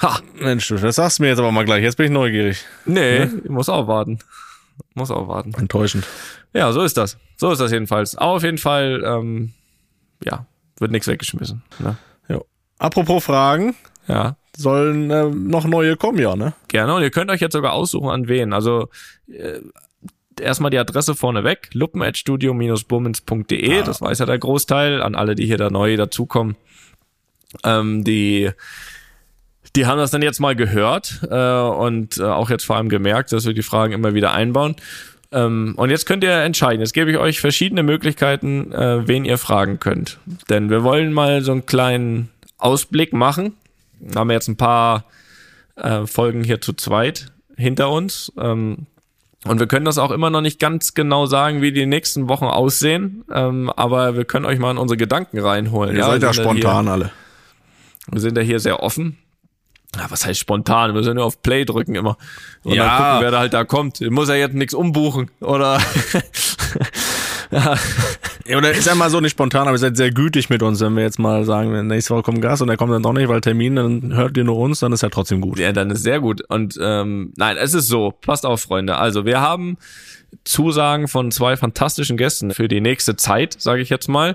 Ha, Mensch, das sagst du mir jetzt aber mal gleich. Jetzt bin ich neugierig. Nee, ich muss auch warten. Muss auch warten. Enttäuschend. Ja, so ist das. So ist das jedenfalls. Auf jeden Fall, ähm, ja, wird nichts weggeschmissen. Ne? Jo. Apropos Fragen, Ja, sollen äh, noch neue kommen, ja, ne? gerne. Und ihr könnt euch jetzt sogar aussuchen, an wen. Also äh, erstmal die Adresse vorneweg, luppen.studio-bummens.de. Das weiß ja der Großteil. An alle, die hier da neu dazukommen. Ähm, die die haben das dann jetzt mal gehört äh, und äh, auch jetzt vor allem gemerkt, dass wir die Fragen immer wieder einbauen. Ähm, und jetzt könnt ihr entscheiden. Jetzt gebe ich euch verschiedene Möglichkeiten, äh, wen ihr fragen könnt. Denn wir wollen mal so einen kleinen Ausblick machen. Wir haben jetzt ein paar äh, Folgen hier zu zweit hinter uns. Ähm, und wir können das auch immer noch nicht ganz genau sagen, wie die nächsten Wochen aussehen. Ähm, aber wir können euch mal in unsere Gedanken reinholen. Ihr seid wir ja spontan alle. Hier, wir sind ja hier sehr offen. Ja, was heißt spontan? Wir sind nur auf Play drücken immer. Und Ja. dann gucken, wer da halt da kommt. Ich muss ja jetzt nichts umbuchen. Oder *laughs* Ja, oder ist ja mal so nicht spontan, aber ihr seid sehr gütig mit uns, wenn wir jetzt mal sagen, nächste Woche kommt Gast und der kommt dann doch nicht, weil Termin, dann hört ihr nur uns, dann ist ja trotzdem gut. Ja, dann ist sehr gut. Und ähm, nein, es ist so. Passt auf, Freunde. Also wir haben Zusagen von zwei fantastischen Gästen für die nächste Zeit, sage ich jetzt mal.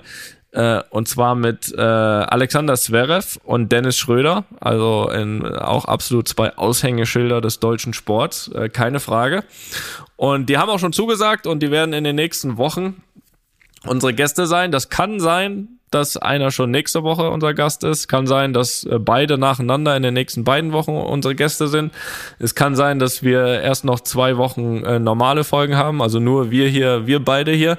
Äh, und zwar mit äh, Alexander Zverev und Dennis Schröder. Also in, auch absolut zwei Aushängeschilder des deutschen Sports, äh, keine Frage. Und die haben auch schon zugesagt und die werden in den nächsten Wochen unsere Gäste sein. Das kann sein, dass einer schon nächste Woche unser Gast ist. Kann sein, dass äh, beide nacheinander in den nächsten beiden Wochen unsere Gäste sind. Es kann sein, dass wir erst noch zwei Wochen äh, normale Folgen haben, also nur wir hier, wir beide hier.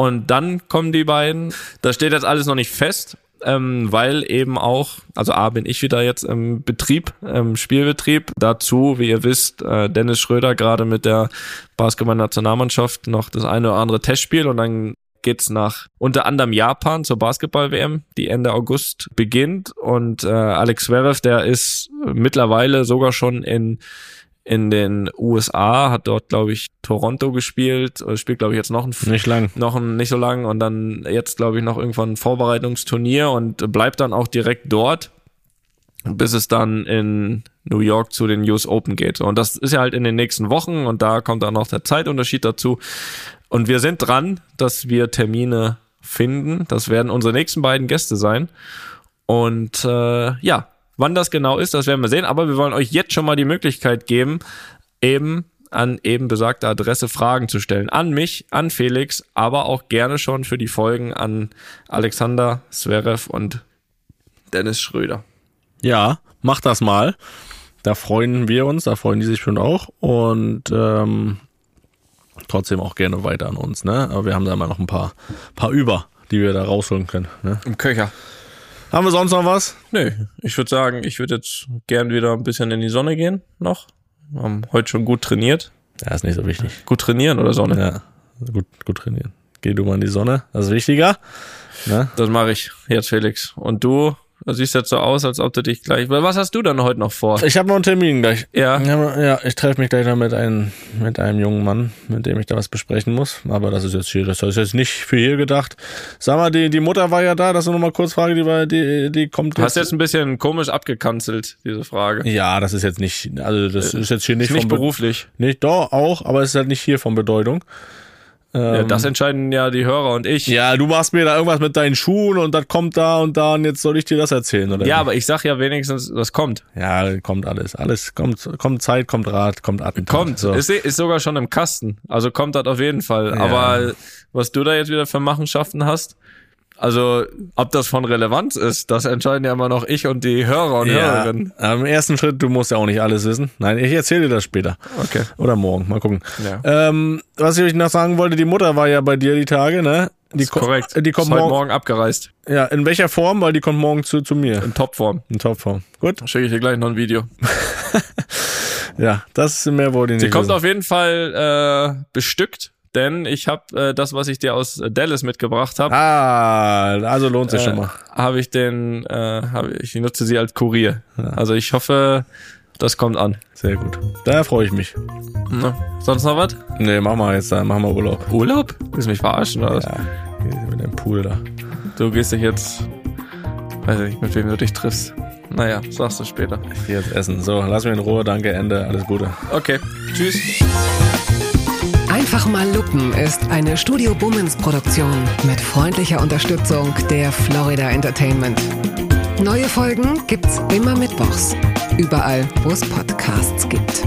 Und dann kommen die beiden. Das steht jetzt alles noch nicht fest. Ähm, weil eben auch, also A bin ich wieder jetzt im Betrieb, im Spielbetrieb. Dazu, wie ihr wisst, äh, Dennis Schröder gerade mit der Basketballnationalmannschaft noch das eine oder andere Testspiel und dann geht's nach unter anderem Japan zur Basketball-WM, die Ende August beginnt. Und äh, Alex Zverev, der ist mittlerweile sogar schon in in den USA, hat dort, glaube ich, Toronto gespielt, oder spielt, glaube ich, jetzt noch ein Nicht lang. noch ein, nicht so lang und dann jetzt, glaube ich, noch irgendwann ein Vorbereitungsturnier und bleibt dann auch direkt dort, bis es dann in New York zu den US Open geht. Und das ist ja halt in den nächsten Wochen und da kommt dann noch der Zeitunterschied dazu. Und wir sind dran, dass wir Termine finden. Das werden unsere nächsten beiden Gäste sein. Und äh, ja, wann das genau ist, das werden wir sehen. Aber wir wollen euch jetzt schon mal die Möglichkeit geben, eben an eben besagte Adresse Fragen zu stellen. An mich, an Felix, aber auch gerne schon für die Folgen an Alexander Zverev und Dennis Schröder. Ja, macht das mal. Da freuen wir uns, da freuen die sich schon auch. Und ähm, trotzdem auch gerne weiter an uns, ne? Aber wir haben da mal noch ein paar, paar über, die wir da rausholen können. Ne? Im Köcher. Haben wir sonst noch was? Nö, ich würde sagen, ich würde jetzt gern wieder ein bisschen in die Sonne gehen noch. Wir haben heute schon gut trainiert. Ja, ist nicht so wichtig. Gut trainieren oder Sonne? Ja, gut, gut trainieren. Geh du mal in die Sonne, das ist wichtiger. Ne? Das mache ich jetzt, Felix. Und du, du siehst jetzt so aus, als ob du dich gleich. Was hast du dann heute noch vor? Ich habe noch einen Termin gleich. Ja. Ja, ich treffe mich gleich noch mit einem, mit einem jungen Mann, mit dem ich da was besprechen muss. Aber das ist jetzt hier, das ist jetzt nicht für hier gedacht. Sag mal, die, die Mutter war ja da, das ist noch mal kurz Frage, die war, die, die kommt Du hast jetzt ein bisschen komisch abgekanzelt, diese Frage. Ja, das ist jetzt nicht, also das ist jetzt hier nicht, Ist nicht von Be- beruflich. Nicht, doch, auch, aber es ist halt nicht hier von Bedeutung. Ja, das entscheiden ja die Hörer und ich. Ähm. Ja, du machst mir da irgendwas mit deinen Schuhen und das kommt da und da und jetzt soll ich dir das erzählen, oder? Ja, aber ich sag ja wenigstens, das kommt. Ja, kommt alles. Alles kommt, kommt Zeit, kommt Rat, kommt Attentat. Kommt. So. Ist, ist sogar schon im Kasten. Also kommt das auf jeden Fall. Aber was du da jetzt wieder für Machenschaften hast, also ob das von Relevanz ist, das entscheiden ja immer noch ich und die Hörer und ja, Hörerinnen. am ersten Schritt, du musst ja auch nicht alles wissen. Nein, ich erzähle dir das später. Okay. Oder morgen, mal gucken. Ja. Ähm, was ich euch noch sagen wollte, die Mutter war ja bei dir die Tage, ne? Die Ist korrekt. Die kommt ist heute morgen, morgen abgereist. Ja, in welcher Form? Weil die kommt morgen zu, zu mir. In Topform. In Topform. Gut. Schicke ich dir gleich noch ein Video. *laughs* Ja, das ist mehr wollte ich Sie nicht kommt wissen. auf jeden Fall äh, bestückt, denn ich habe äh, das, was ich dir aus Dallas mitgebracht habe, Ah, also lohnt sich äh, schon mal. habe ich den, äh, hab, ich nutze sie als Kurier. Also ich hoffe, das kommt an. Sehr gut. Da freue ich mich. Ne? Sonst noch was? Nee, machen wir jetzt, dann machen wir Urlaub. Urlaub? Willst du mich verarschen oder was? Ja, mit dem Pool da. Du gehst dich jetzt, weiß ich nicht, mit wem du dich triffst. Naja, sagst du später. Ich geh jetzt essen. So, lass mich in Ruhe. Danke, Ende. Alles Gute. Okay, tschüss. Einfach mal lupen ist eine Studio Bummens Produktion mit freundlicher Unterstützung der Florida Entertainment. Neue Folgen gibt's immer mittwochs. Überall, wo es Podcasts gibt.